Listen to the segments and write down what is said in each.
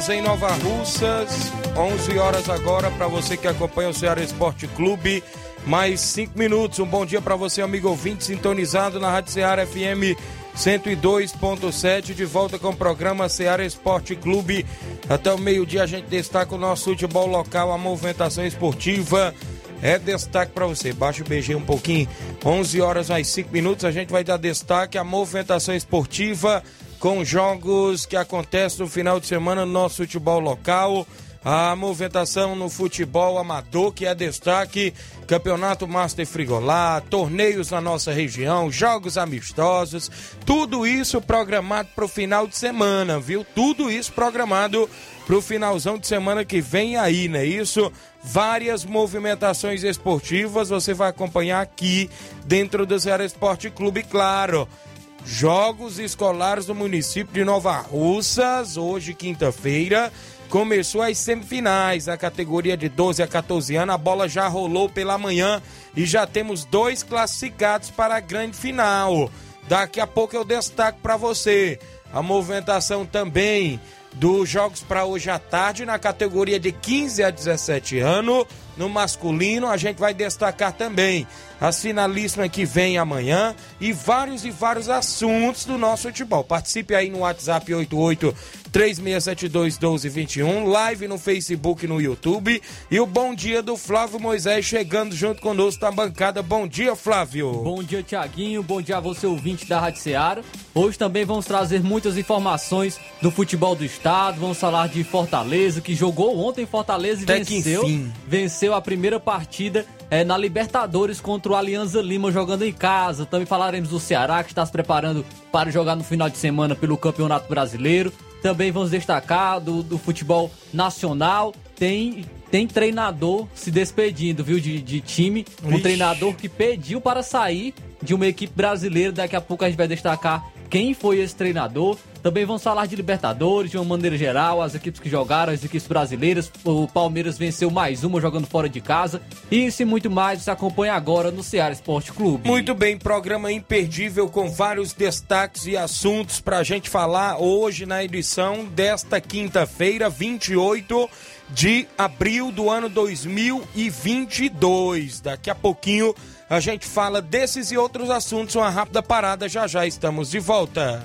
11 horas em Nova Russas, 11 horas agora para você que acompanha o Ceará Esporte Clube. Mais 5 minutos. Um bom dia para você, amigo ouvinte, sintonizado na Rádio Ceará FM 102.7. De volta com o programa Ceará Esporte Clube. Até o meio-dia a gente destaca o nosso futebol local, a movimentação esportiva. É destaque para você. Baixa o BG um pouquinho. 11 horas mais 5 minutos. A gente vai dar destaque à movimentação esportiva com jogos que acontecem no final de semana no nosso futebol local. A movimentação no futebol amador, que é destaque, Campeonato Master Frigolá, torneios na nossa região, jogos amistosos, tudo isso programado para o final de semana, viu? Tudo isso programado para o finalzão de semana que vem aí, né? Isso, várias movimentações esportivas você vai acompanhar aqui dentro do Ceará Esporte Clube, claro. Jogos escolares do município de Nova Russas, hoje, quinta-feira. Começou as semifinais, a categoria de 12 a 14 anos. A bola já rolou pela manhã e já temos dois classificados para a grande final. Daqui a pouco eu destaco para você a movimentação também dos jogos para hoje à tarde na categoria de 15 a 17 anos. No masculino, a gente vai destacar também as finalíssimas que vem amanhã e vários e vários assuntos do nosso futebol. Participe aí no WhatsApp 88 3672 1221, live no Facebook e no YouTube. E o bom dia do Flávio Moisés chegando junto conosco na bancada. Bom dia, Flávio. Bom dia, Tiaguinho. Bom dia a você, ouvinte da Rádio Ceará. Hoje também vamos trazer muitas informações do futebol do estado. Vamos falar de Fortaleza, que jogou ontem Fortaleza e Até que venceu. enfim. Venceu a primeira partida é, na Libertadores contra o Alianza Lima jogando em casa. Também falaremos do Ceará, que está se preparando para jogar no final de semana pelo Campeonato Brasileiro. Também vamos destacar do, do futebol nacional. Tem, tem treinador se despedindo, viu, de, de time. Um Ixi. treinador que pediu para sair de uma equipe brasileira. Daqui a pouco a gente vai destacar quem foi esse treinador. Também vamos falar de Libertadores de uma maneira geral, as equipes que jogaram, as equipes brasileiras. O Palmeiras venceu mais uma jogando fora de casa. Isso e muito mais você acompanha agora no Ceará Esporte Clube. Muito bem, programa imperdível com vários destaques e assuntos para a gente falar hoje na edição desta quinta-feira, 28 de abril do ano 2022. Daqui a pouquinho a gente fala desses e outros assuntos. Uma rápida parada, já já estamos de volta.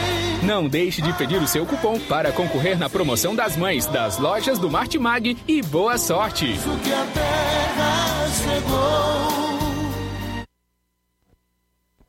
Não deixe de pedir o seu cupom para concorrer na promoção das mães das lojas do Martimag e boa sorte! Que a terra chegou.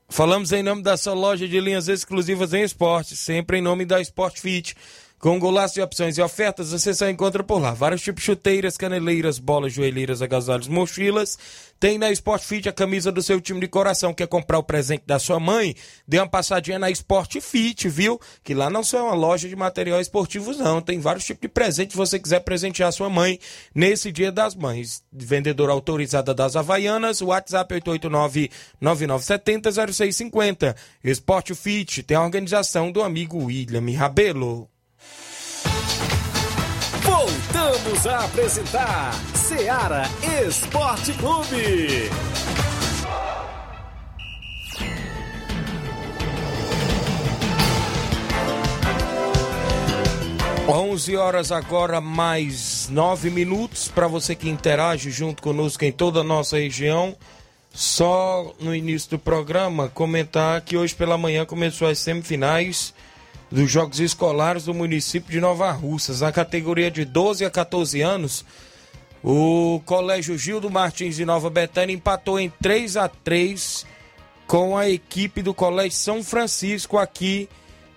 Falamos em nome da sua loja de linhas exclusivas em esporte, sempre em nome da Sport Fit. Com golaço de opções e ofertas, você só encontra por lá. Vários tipos de chuteiras, caneleiras, bolas, joelheiras, agasalhos, mochilas. Tem na Sport Fit a camisa do seu time de coração. Quer comprar o presente da sua mãe? Dê uma passadinha na Sport Fit, viu? Que lá não só é uma loja de material esportivos, não. Tem vários tipos de presente se você quiser presentear sua mãe nesse Dia das Mães. Vendedora autorizada das Havaianas, WhatsApp 889-9970-0650. Sport Fit tem a organização do amigo William Rabelo. Voltamos a apresentar Seara Esporte Clube. 11 horas agora, mais 9 minutos. Para você que interage junto conosco em toda a nossa região. Só no início do programa comentar que hoje pela manhã começou as semifinais dos Jogos Escolares do município de Nova Russas. Na categoria de 12 a 14 anos, o Colégio Gildo Martins de Nova Betânia empatou em 3 a 3 com a equipe do Colégio São Francisco aqui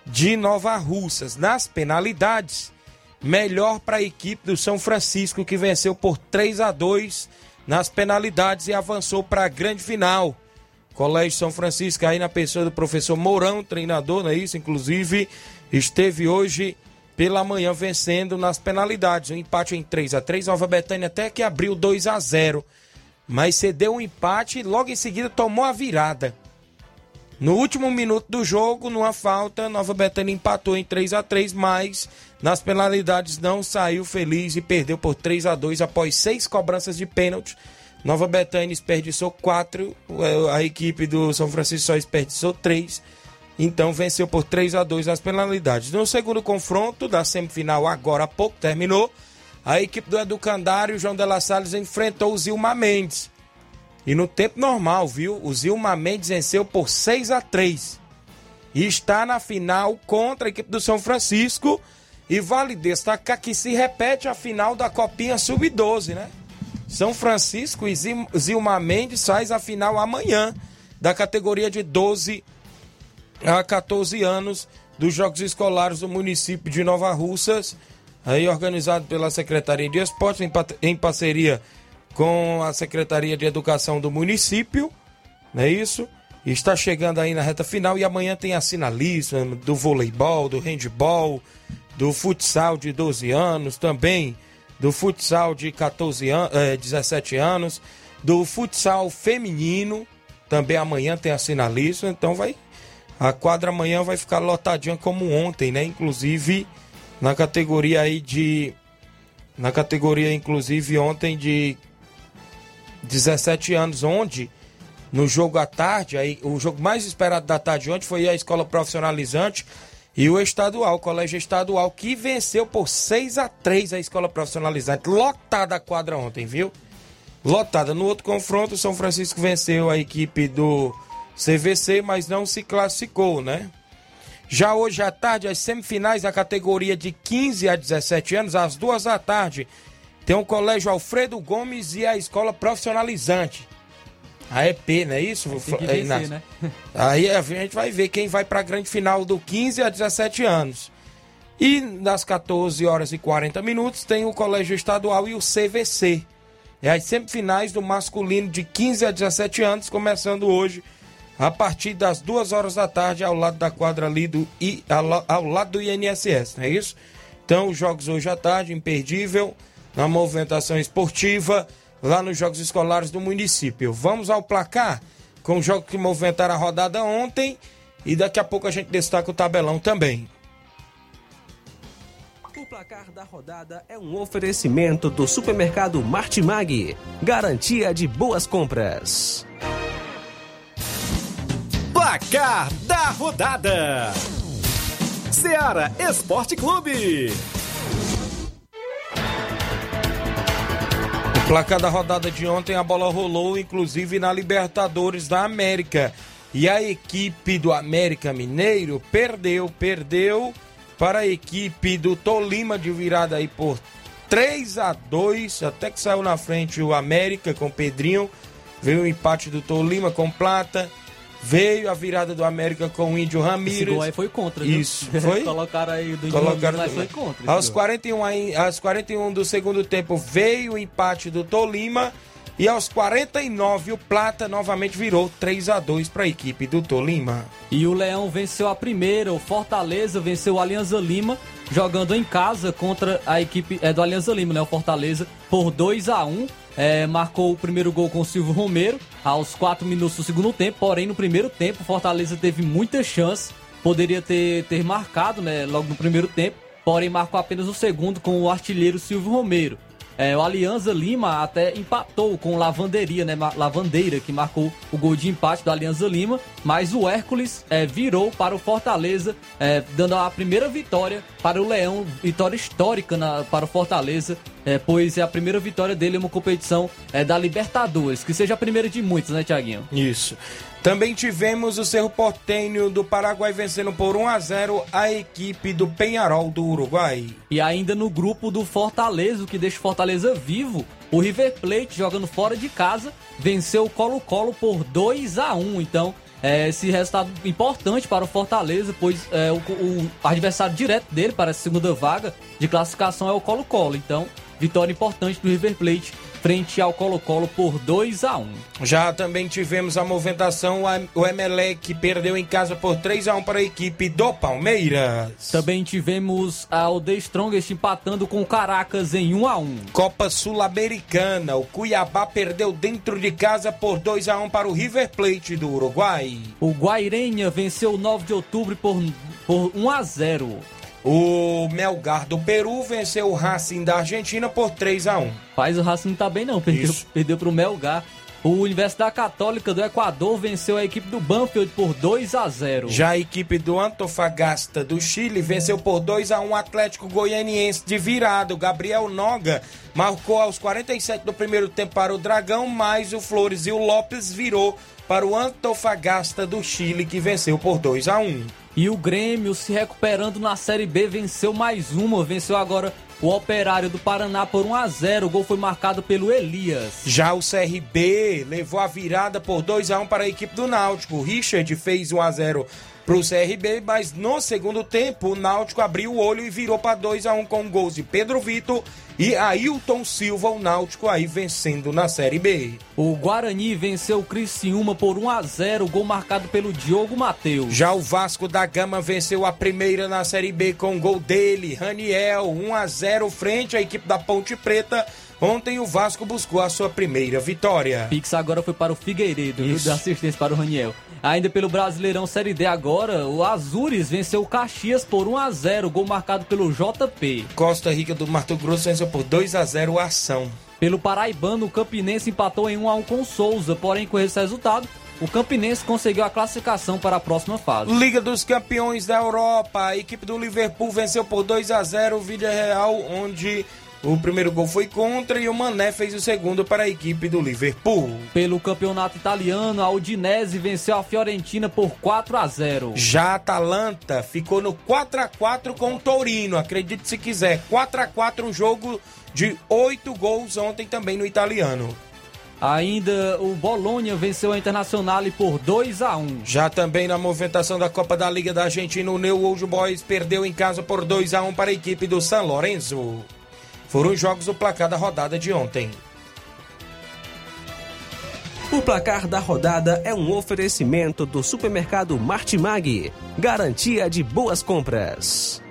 de Nova Russas. Nas penalidades, melhor para a equipe do São Francisco que venceu por 3 a 2 nas penalidades e avançou para a grande final. Colégio São Francisco aí na pessoa do professor Mourão, treinador, não é isso? Inclusive, esteve hoje pela manhã vencendo nas penalidades. Um empate em 3 a 3 Nova Betânia até que abriu 2 a 0 mas cedeu um empate e logo em seguida tomou a virada. No último minuto do jogo, numa falta, Nova Betânia empatou em 3 a 3 mas nas penalidades não saiu feliz e perdeu por 3 a 2 após seis cobranças de pênalti. Nova Betânia desperdiçou quatro, a equipe do São Francisco só desperdiçou três. Então venceu por 3 a 2 nas penalidades. No segundo confronto da semifinal, agora há pouco terminou, a equipe do Educandário, João de La Salles, enfrentou o Zilma Mendes. E no tempo normal, viu? O Zilma Mendes venceu por 6 a 3 E está na final contra a equipe do São Francisco. E vale destacar que se repete a final da Copinha Sub-12, né? São Francisco e Zilma Mendes faz a final amanhã da categoria de 12 a 14 anos dos Jogos Escolares do município de Nova Russas, aí organizado pela Secretaria de Esporte em parceria com a Secretaria de Educação do município, não é isso? Está chegando aí na reta final e amanhã tem a sinalista do voleibol, do handball, do futsal de 12 anos, também do futsal de 14 an eh, 17 anos, do futsal feminino, também amanhã tem a sinalista, então vai a quadra amanhã vai ficar lotadinha como ontem, né? Inclusive na categoria aí de na categoria inclusive ontem de 17 anos, onde no jogo à tarde, aí, o jogo mais esperado da tarde ontem foi a escola profissionalizante e o estadual, o colégio estadual, que venceu por 6 a 3 a escola profissionalizante. Lotada a quadra ontem, viu? Lotada. No outro confronto, o São Francisco venceu a equipe do CVC, mas não se classificou, né? Já hoje à tarde, as semifinais da categoria de 15 a 17 anos, às duas da tarde, tem o Colégio Alfredo Gomes e a Escola Profissionalizante. A EP, não é isso? Tem vencer, né? Aí a gente vai ver quem vai para a grande final do 15 a 17 anos. E nas 14 horas e 40 minutos tem o Colégio Estadual e o CVC. É as semifinais do masculino de 15 a 17 anos, começando hoje a partir das 2 horas da tarde ao lado da quadra ali do I, ao, ao lado do INSS, não é isso? Então, os jogos hoje à tarde, imperdível na movimentação esportiva lá nos Jogos Escolares do município. Vamos ao placar com o jogo que movimentaram a rodada ontem e daqui a pouco a gente destaca o tabelão também. O placar da rodada é um oferecimento do supermercado Martimag, garantia de boas compras. Placar da rodada: Seara Esporte Clube. Placar da rodada de ontem, a bola rolou, inclusive na Libertadores da América. E a equipe do América Mineiro perdeu, perdeu para a equipe do Tolima de virada aí por 3 a 2 até que saiu na frente o América com o Pedrinho. Veio o empate do Tolima com Plata. Veio a virada do América com o Índio Esse Ramírez. gol aí foi contra, viu? Isso, foi? Colocaram aí do Colocaram mas do- foi contra. esse Aos gol. 41, aí- aos 41 do segundo tempo veio o empate do Tolima. E aos 49 o Plata novamente virou 3 a 2 para a equipe do Tolima. E o Leão venceu a primeira, o Fortaleza venceu o Alianza Lima, jogando em casa contra a equipe é, do Alianza Lima, né? O Fortaleza, por 2 a 1 é, marcou o primeiro gol com o Silvio Romero aos 4 minutos do segundo tempo, porém no primeiro tempo Fortaleza teve muita chance, poderia ter, ter marcado né, logo no primeiro tempo, porém marcou apenas o segundo com o artilheiro Silvio Romero. É, o Alianza Lima até empatou com o Lavanderia, né? Lavandeira, que marcou o gol de empate do Alianza Lima. Mas o Hércules é, virou para o Fortaleza, é, dando a primeira vitória para o Leão. Vitória histórica na- para o Fortaleza, é, pois é a primeira vitória dele em uma competição é, da Libertadores. Que seja a primeira de muitos, né, Tiaguinho? Isso. Também tivemos o Cerro Portenho do Paraguai vencendo por 1 a 0 a equipe do Penharol do Uruguai. E ainda no grupo do Fortaleza, o que deixa o Fortaleza vivo, o River Plate jogando fora de casa venceu o Colo-Colo por 2 a 1 Então, é, esse resultado importante para o Fortaleza, pois é, o, o adversário direto dele para a segunda vaga de classificação é o Colo-Colo. Então, vitória importante do River Plate frente ao Colo-Colo por 2 a 1 Já também tivemos a movimentação, o Emelec perdeu em casa por 3 a 1 para a equipe do Palmeiras. Também tivemos a The Strongest empatando com o Caracas em 1 a 1 Copa Sul-Americana, o Cuiabá perdeu dentro de casa por 2 a 1 para o River Plate do Uruguai. O Guairenha venceu o 9 de outubro por, por 1 a 0 O Melgar do Peru venceu o Racing da Argentina por 3 a 1. Faz o Racing não tá bem não, perdeu, Isso. perdeu pro Melgar. O Universidade Católica do Equador venceu a equipe do Banfield por 2 a 0 Já a equipe do Antofagasta do Chile venceu por 2 a 1 o Atlético Goianiense de virada. O Gabriel Noga marcou aos 47 do primeiro tempo para o Dragão, mas o Flores e o Lopes virou para o Antofagasta do Chile que venceu por 2 a 1. E o Grêmio se recuperando na Série B venceu mais uma, venceu agora o Operário do Paraná por 1 a 0 O gol foi marcado pelo Elias. Já o CRB levou a virada por 2 a 1 para a equipe do Náutico. O Richard fez 1 a 0 para o CRB, mas no segundo tempo o Náutico abriu o olho e virou para 2 a 1 com gols de Pedro Vitor e Ailton Silva, o Náutico aí vencendo na Série B. O Guarani venceu o Criciúma por 1 a 0 gol marcado pelo Diogo Matheus. Já o Vasco da Gama venceu a primeira na Série B com gol dele, Raniel, 1 a 0 frente à equipe da Ponte Preta. Ontem o Vasco buscou a sua primeira vitória. Pix agora foi para o Figueiredo, viu? Isso. Da assistência para o Raniel. Ainda pelo Brasileirão Série D agora, o Azures venceu o Caxias por 1 a 0 gol marcado pelo JP. Costa Rica do Mato Grosso venceu por 2 a 0 o Ação. Pelo Paraibano, o Campinense empatou em 1 a 1 com o Souza, porém com esse resultado, o Campinense conseguiu a classificação para a próxima fase. Liga dos Campeões da Europa, a equipe do Liverpool venceu por 2 a 0 o Vídea Real, onde o primeiro gol foi contra e o Mané fez o segundo para a equipe do Liverpool. Pelo campeonato italiano, a Udinese venceu a Fiorentina por 4 a 0. Já a Atalanta ficou no 4 a 4 com o Torino, acredite se quiser. 4 a 4 um jogo de 8 gols ontem também no italiano. Ainda o Bolonha venceu a Internacional por 2 a 1. Já também na movimentação da Copa da Liga da Argentina, o New Old Boys perdeu em casa por 2 a 1 para a equipe do San Lorenzo. Foram os jogos do placar da rodada de ontem. O placar da rodada é um oferecimento do supermercado Martimag. Garantia de boas compras.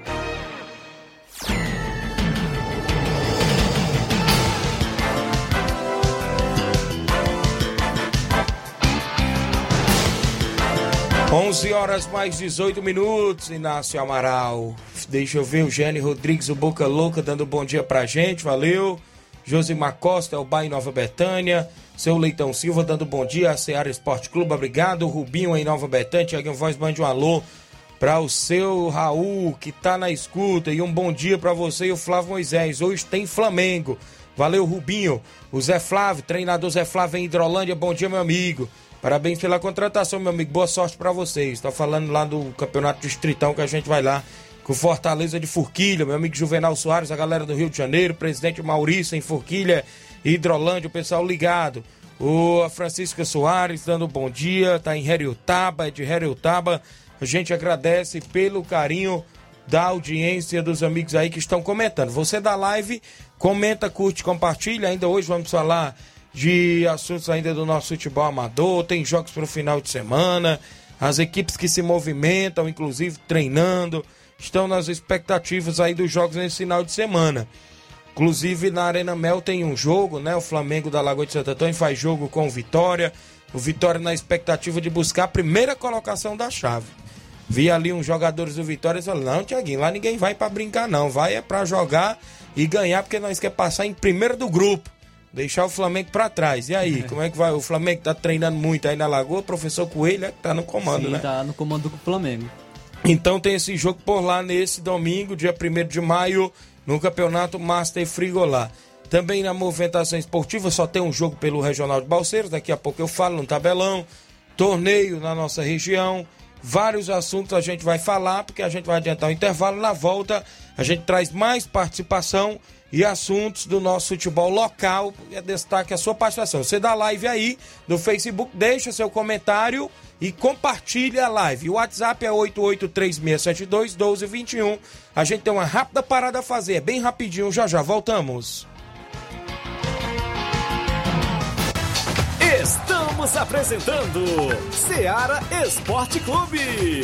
Onze horas mais 18 minutos, Inácio Amaral. Deixa eu ver o Gênio Rodrigues, o Boca Louca, dando bom dia pra gente, valeu. Josimar Costa, o Bahia Nova Betânia. Seu Leitão Silva, dando bom dia. A Seara Esporte Clube, obrigado. Rubinho em Nova Betânia. Tiaguinho Voz, mande um alô para o seu Raul, que tá na escuta. E um bom dia para você e o Flávio Moisés. Hoje tem Flamengo. Valeu, Rubinho. O Zé Flávio, treinador Zé Flávio em Hidrolândia. Bom dia, meu amigo. Parabéns pela contratação, meu amigo. Boa sorte para vocês. Tá falando lá do Campeonato Distritão que a gente vai lá com Fortaleza de Forquilha, meu amigo Juvenal Soares, a galera do Rio de Janeiro, presidente Maurício em Forquilha, Hidrolândia, o pessoal ligado. O Francisca Soares dando bom dia, tá em Heriotaba, é de Heriotaba. A gente agradece pelo carinho da audiência dos amigos aí que estão comentando. Você da live, comenta, curte, compartilha. Ainda hoje vamos falar de assuntos ainda do nosso futebol amador, tem jogos para o final de semana, as equipes que se movimentam, inclusive treinando, estão nas expectativas aí dos jogos nesse final de semana. Inclusive na Arena Mel tem um jogo, né? O Flamengo da Lagoa de Santo Antônio faz jogo com o Vitória. O Vitória na expectativa de buscar a primeira colocação da chave. Vi ali uns jogadores do Vitória e falei, não, Tiaguinho, lá ninguém vai para brincar não, vai é para jogar e ganhar porque nós quer passar em primeiro do grupo. Deixar o Flamengo para trás. E aí, como é que vai? O Flamengo tá treinando muito aí na Lagoa, o professor Coelho é que tá no comando, Sim, né? tá no comando do Flamengo. Então tem esse jogo por lá nesse domingo, dia 1 de maio, no Campeonato Master Frigolá. Também na movimentação esportiva só tem um jogo pelo Regional de Balseiros, daqui a pouco eu falo no tabelão, torneio na nossa região, vários assuntos a gente vai falar, porque a gente vai adiantar o intervalo, na volta a gente traz mais participação e assuntos do nosso futebol local, destaque a sua participação. Você dá live aí no Facebook, deixa seu comentário e compartilha a live. O WhatsApp é 8836721221. A gente tem uma rápida parada a fazer, bem rapidinho, já já voltamos. Estamos apresentando Seara Esporte Clube.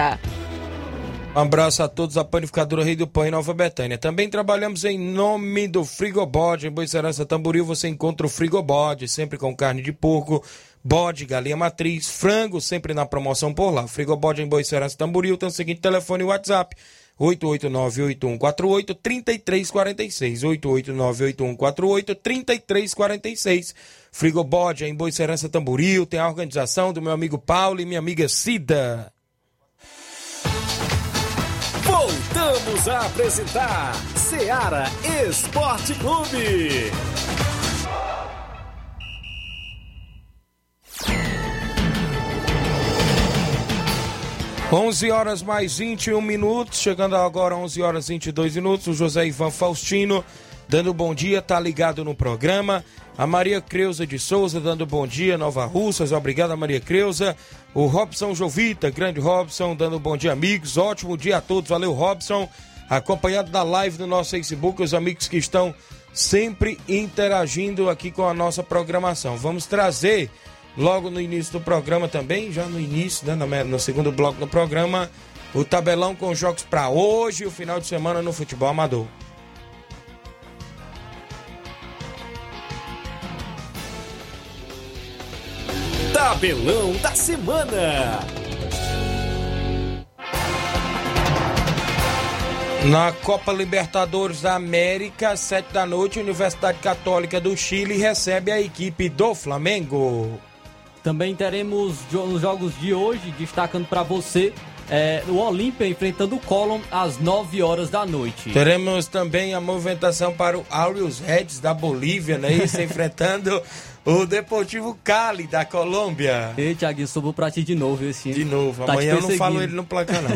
Um abraço a todos da Panificadora Rei do Pão em Nova Betânia. Também trabalhamos em nome do Frigobode. Em Boicerança Tamboril você encontra o Frigobode, sempre com carne de porco, bode, galinha matriz, frango, sempre na promoção por lá. Frigobode em Boicerança Tamboril tem o seguinte telefone e WhatsApp. 889-8148-3346. 889-8148-3346. Frigobode em Boicerança Tamboril. Tem a organização do meu amigo Paulo e minha amiga Cida. Voltamos a apresentar Seara Esporte Clube. 11 horas mais 21 minutos, chegando agora 11 horas e 22 minutos. O José Ivan Faustino dando bom dia, tá ligado no programa. A Maria Creuza de Souza dando bom dia, Nova Russas, obrigado Maria Creuza. O Robson Jovita, grande Robson, dando bom dia, amigos. Ótimo dia a todos, valeu Robson. Acompanhado da live do nosso Facebook, os amigos que estão sempre interagindo aqui com a nossa programação. Vamos trazer logo no início do programa também, já no início, né, no segundo bloco do programa, o tabelão com jogos para hoje e o final de semana no futebol amador. Tabelão da Semana. Na Copa Libertadores da América, sete da noite, Universidade Católica do Chile recebe a equipe do Flamengo. Também teremos nos jogos de hoje, destacando para você, é, o Olímpia enfrentando o Colón às 9 horas da noite. Teremos também a movimentação para o Aureus Reds da Bolívia, né? Isso, enfrentando o Deportivo Cali da Colômbia. Ei, Thiaguinho, sobrou pra ti de novo esse De novo, Tá amanhã eu não falo ele no placar, não.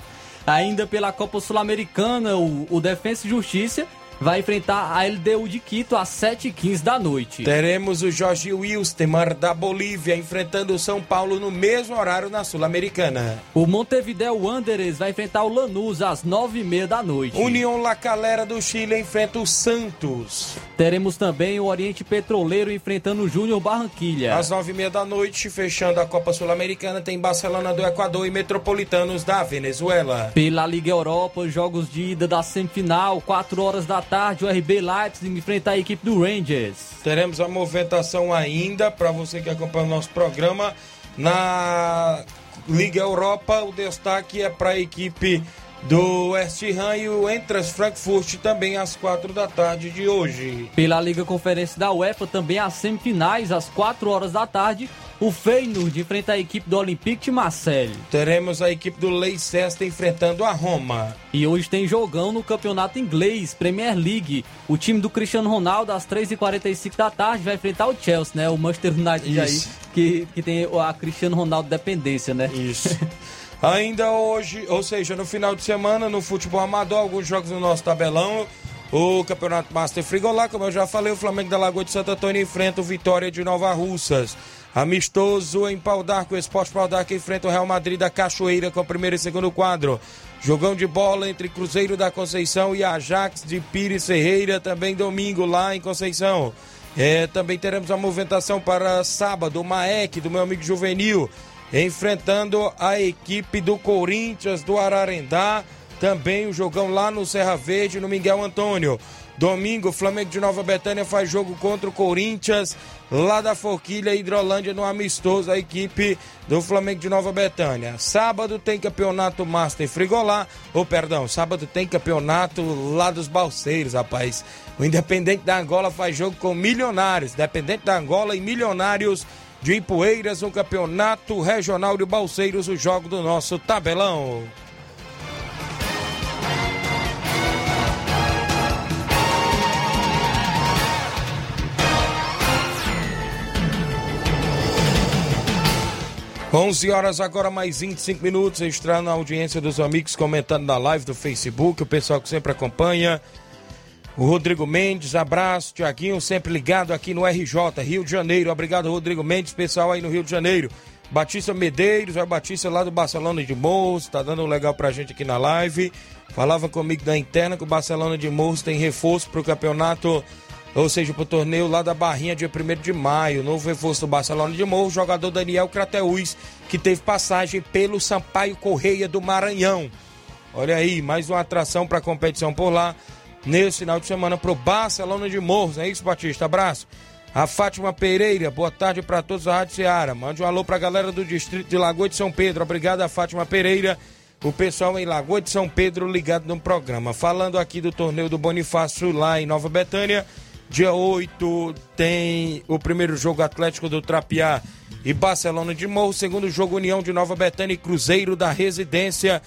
Ainda pela Copa Sul-Americana, o, o Defensa e Justiça vai enfrentar a LDU de Quito às 7h15 da noite. Teremos o Jorge Wilstermann da Bolívia enfrentando o São Paulo no mesmo horário na Sul-Americana. O Montevideo Wanderers vai enfrentar o Lanús às 9h30 da noite. União La Calera do Chile enfrenta o Santos. Teremos também o Oriente Petroleiro enfrentando o Júnior Barranquilha. Às nove e meia da noite, fechando a Copa Sul-Americana, tem Barcelona do Equador e Metropolitanos da Venezuela. Pela Liga Europa, jogos de ida da semifinal, 4 horas da tarde, o RB Leipzig enfrenta a equipe do Rangers. Teremos a movimentação ainda, para você que acompanha o nosso programa, na Liga Europa, o destaque é para a equipe do West Ham e o Entras Frankfurt também às quatro da tarde de hoje. Pela Liga Conferência da UEFA, também às semifinais, às 4 horas da tarde, o Feyenoord enfrenta a equipe do Olympique de Marseille. Teremos a equipe do Leicester enfrentando a Roma. E hoje tem jogão no campeonato inglês, Premier League. O time do Cristiano Ronaldo, às 3h45 da tarde, vai enfrentar o Chelsea, né? O Manchester United Isso. aí, que, que tem a Cristiano Ronaldo dependência, né? Isso. Ainda hoje, ou seja, no final de semana, no futebol amador, alguns jogos no nosso tabelão. O Campeonato Master Frigolá, como eu já falei, o Flamengo da Lagoa de Santo Antônio enfrenta o Vitória de Nova Russas. Amistoso em Pau d'Arco, o Esporte Pau d'Arco enfrenta o Real Madrid da Cachoeira com o primeiro e segundo quadro. Jogão de bola entre Cruzeiro da Conceição e Ajax de Pires Ferreira, também domingo lá em Conceição. É, também teremos a movimentação para sábado, o Maek, do meu amigo Juvenil, enfrentando a equipe do Corinthians do Ararendá. Também o jogão lá no Serra Verde, no Miguel Antônio. Domingo, Flamengo de Nova Betânia faz jogo contra o Corinthians, lá da Forquilha, Hidrolândia, no amistoso, a equipe do Flamengo de Nova Betânia. Sábado tem campeonato Master Frigolá, ou perdão, sábado tem campeonato lá dos Balseiros, rapaz. O Independente da Angola faz jogo com Milionários, Independente da Angola e Milionários de Ipueiras, no campeonato regional de Balseiros, o jogo do nosso tabelão. Onze horas agora mais 25 minutos, extra na audiência dos amigos comentando na live do Facebook, o pessoal que sempre acompanha. O Rodrigo Mendes, abraço, Tiaguinho, sempre ligado aqui no RJ, Rio de Janeiro. Obrigado, Rodrigo Mendes, pessoal aí no Rio de Janeiro. Batista Medeiros, é o Batista lá do Barcelona de Morros, tá dando um legal pra gente aqui na live. Falava comigo da interna que o Barcelona de Morros tem reforço pro campeonato, ou seja, pro torneio lá da Barrinha, dia 1 de maio. Novo reforço do Barcelona de Morros, jogador Daniel Crateus, que teve passagem pelo Sampaio Correia do Maranhão. Olha aí, mais uma atração pra competição por lá nesse final de semana pro Barcelona de Morros. É isso, Batista? Abraço. A Fátima Pereira, boa tarde para todos da Rádio Ceará. Mande um alô pra galera do distrito de Lagoa de São Pedro. Obrigado a Fátima Pereira. O pessoal em Lagoa de São Pedro ligado no programa. Falando aqui do torneio do Bonifácio lá em Nova Betânia. Dia 8 tem o primeiro jogo Atlético do Trapiá e Barcelona de Morro. Segundo jogo União de Nova Betânia e Cruzeiro da Residência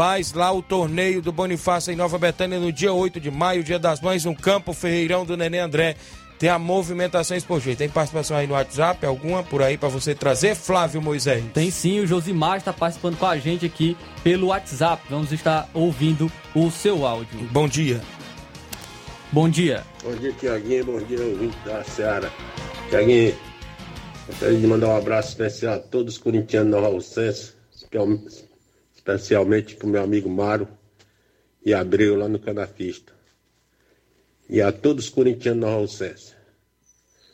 faz lá o torneio do Bonifácio em Nova Betânia no dia 8 de maio, dia das mães, no campo Ferreirão do Nenê André. Tem a movimentação esportiva. Tem participação aí no WhatsApp, alguma por aí para você trazer, Flávio Moisés? Tem sim, o Josimar está participando com a gente aqui pelo WhatsApp. Vamos estar ouvindo o seu áudio. Bom dia. Bom dia. Bom dia, Tiaguinho. Bom dia, ouvinte da Seara. Tiaguinho, gostaria de mandar um abraço especial a todos os corintianos Nova Alcense, especialmente para o meu amigo Mário e Abreu lá no Canafista. E a todos os corintianos Nova Alcense.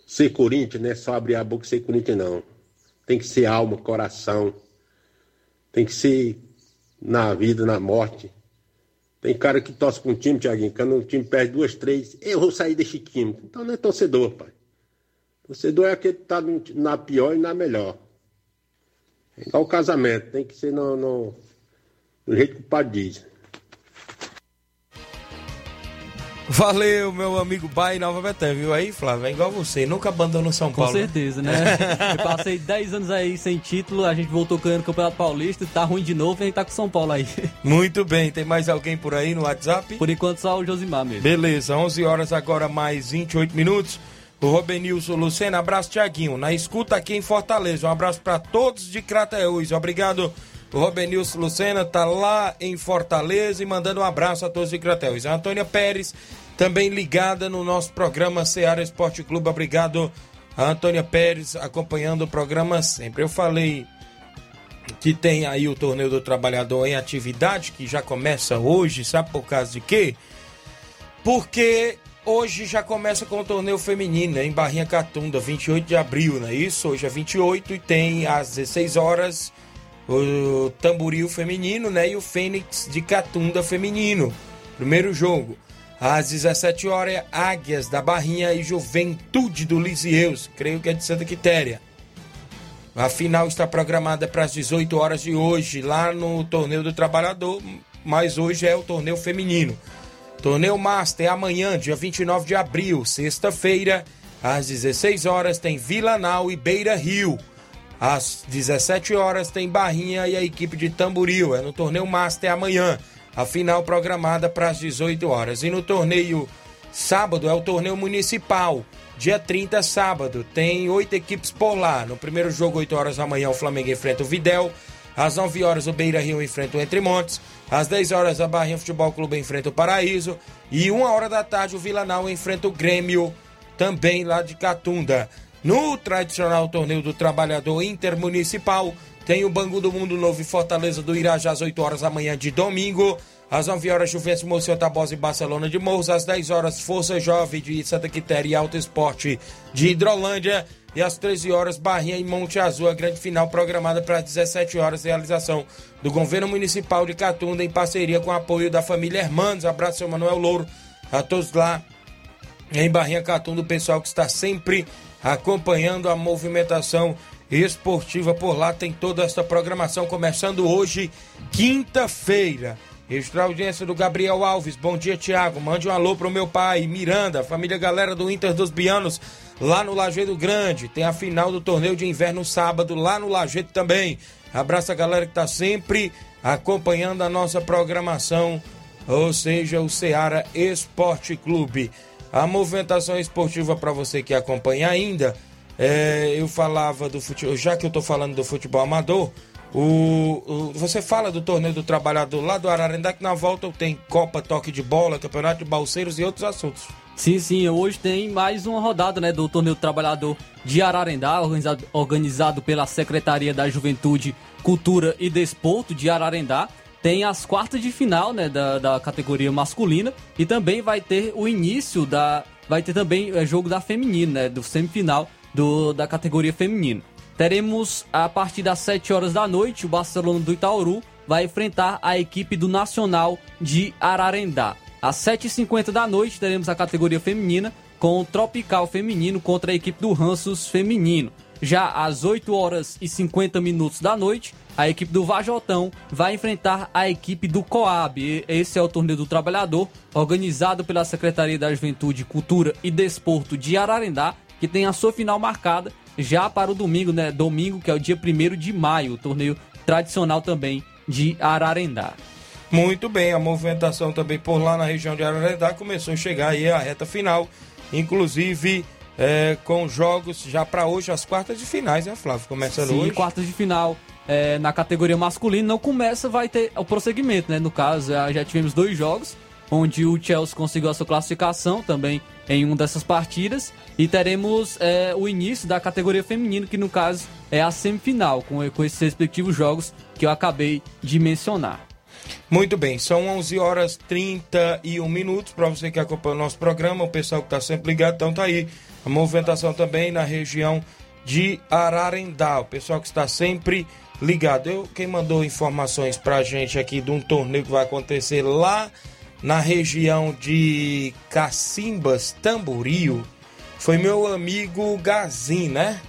Ser Corinthians não é só abrir a boca e ser Corinthians, não. Tem que ser alma, coração. Tem que ser na vida, na morte. Tem cara que torce para um time, Tiaguinho, quando o time perde duas, três, eu vou sair desse time. Então não é torcedor, pai. Torcedor é aquele que tá na pior e na melhor. É igual o casamento, tem que ser no, no, do jeito que o pai diz. Valeu, meu amigo Bai Nova Betânia, viu aí, Flávio? É igual você, nunca abandonou São Com Paulo. né? certeza, né? Eu passei 10 anos aí sem título, a gente voltou ganhando o Campeonato Paulista, tá ruim de novo e a gente tá com São Paulo aí. Muito bem, tem mais alguém por aí no WhatsApp? Por enquanto só o Josimar mesmo. Beleza, 11 horas agora mais 28 minutos. O Robenilson Lucena, abraço Tiaguinho. Na escuta aqui em Fortaleza. Um abraço para todos de Crateús. Obrigado. O Robenilson Lucena tá lá em Fortaleza e mandando um abraço a todos de Crateús. A Antônia Pérez também ligada no nosso programa Seara Esporte Clube. Obrigado a Antônia Pérez acompanhando o programa sempre. Eu falei que tem aí o Torneio do Trabalhador em atividade, que já começa hoje, sabe por causa de quê? Porque hoje já começa com o torneio feminino em Barrinha Catunda, 28 de abril, não é isso? Hoje é 28 e tem às 16 horas o Tamboril feminino, né? E o Fênix de Catunda feminino. Primeiro jogo. Às 17 horas Águias da Barrinha e Juventude do Lisieus, creio que é de Santa Quitéria. A final está programada para as 18 horas de hoje, lá no Torneio do Trabalhador. mas hoje é o torneio feminino. Torneio Master amanhã, dia 29 de abril, sexta-feira, às 16 horas, tem Vila Nau e Beira Rio. Às 17 horas tem Barrinha e a equipe de Tamboril. É no torneio Master amanhã. A final programada para as 18 horas. E no torneio sábado é o torneio municipal. Dia 30, sábado, tem oito equipes por lá. No primeiro jogo, 8 horas da manhã, o Flamengo enfrenta o Videl. Às 9 horas, o Beira Rio enfrenta o Entre Montes. Às 10 horas, a Barrinha Futebol Clube enfrenta o Paraíso. E 1 hora da tarde, o Vila Nau enfrenta o Grêmio, também lá de Catunda. No tradicional torneio do Trabalhador Intermunicipal, tem o Bangu do Mundo Novo e Fortaleza do Irajá às 8 horas da manhã de domingo. Às 9 horas, Juventus Mocinho Tabosa e Barcelona de Morros. Às 10 horas, Força Jovem de Santa Quitéria e Alto Esporte de Hidrolândia. E às 13 horas, Barrinha e Monte Azul, a grande final programada para as 17 horas, realização do Governo Municipal de Catunda em parceria com o apoio da família Hermanos. Abraço, seu Manuel Louro, a todos lá em Barrinha Catunda, o pessoal que está sempre acompanhando a movimentação esportiva por lá. Tem toda essa programação começando hoje, quinta-feira. Extra audiência do Gabriel Alves. Bom dia, Tiago. Mande um alô pro meu pai, Miranda, família galera do Inter dos Bianos, lá no Lajeado Grande. Tem a final do torneio de inverno sábado, lá no Lajeado também. Abraço a galera que tá sempre acompanhando a nossa programação, ou seja, o Ceará Esporte Clube. A movimentação esportiva para você que acompanha ainda, é, eu falava do futebol, já que eu tô falando do futebol amador, o, o, você fala do torneio do trabalhador lá do Ararendá, que na volta tem Copa Toque de Bola, Campeonato de Balseiros e outros assuntos. Sim, sim, hoje tem mais uma rodada né, do Torneio do Trabalhador de Ararendá, organizado, organizado pela Secretaria da Juventude, Cultura e Desporto de Ararendá. Tem as quartas de final né, da, da categoria masculina e também vai ter o início da. Vai ter também é, jogo da feminina, né, do semifinal do, da categoria feminina. Teremos a partir das 7 horas da noite, o Barcelona do Itauru vai enfrentar a equipe do Nacional de Ararendá. Às 7h50 da noite teremos a categoria feminina com o Tropical Feminino contra a equipe do Ranços Feminino. Já às 8 horas e 50 minutos da noite, a equipe do Vajotão vai enfrentar a equipe do Coab. Esse é o torneio do trabalhador, organizado pela Secretaria da Juventude, Cultura e Desporto de Ararendá, que tem a sua final marcada já para o domingo, né? Domingo, que é o dia 1 de maio, o torneio tradicional também de Ararendá. Muito bem, a movimentação também por lá na região de Ararendá começou a chegar aí a reta final, inclusive é, com jogos já para hoje, as quartas de finais, né, Flávio? Começando Sim, hoje. quartas de final. É, na categoria masculina não começa, vai ter o prosseguimento, né? No caso, já tivemos dois jogos, onde o Chelsea conseguiu a sua classificação também em uma dessas partidas. E teremos é, o início da categoria feminina, que no caso é a semifinal, com, com esses respectivos jogos que eu acabei de mencionar. Muito bem, são 11 horas 31 minutos para você que acompanha o nosso programa, o pessoal que está sempre ligado, então tá aí a movimentação também na região de Ararendá, o pessoal que está sempre ligado. Eu, quem mandou informações para a gente aqui de um torneio que vai acontecer lá na região de Cacimbas, Tamboril, foi meu amigo Gazin, né?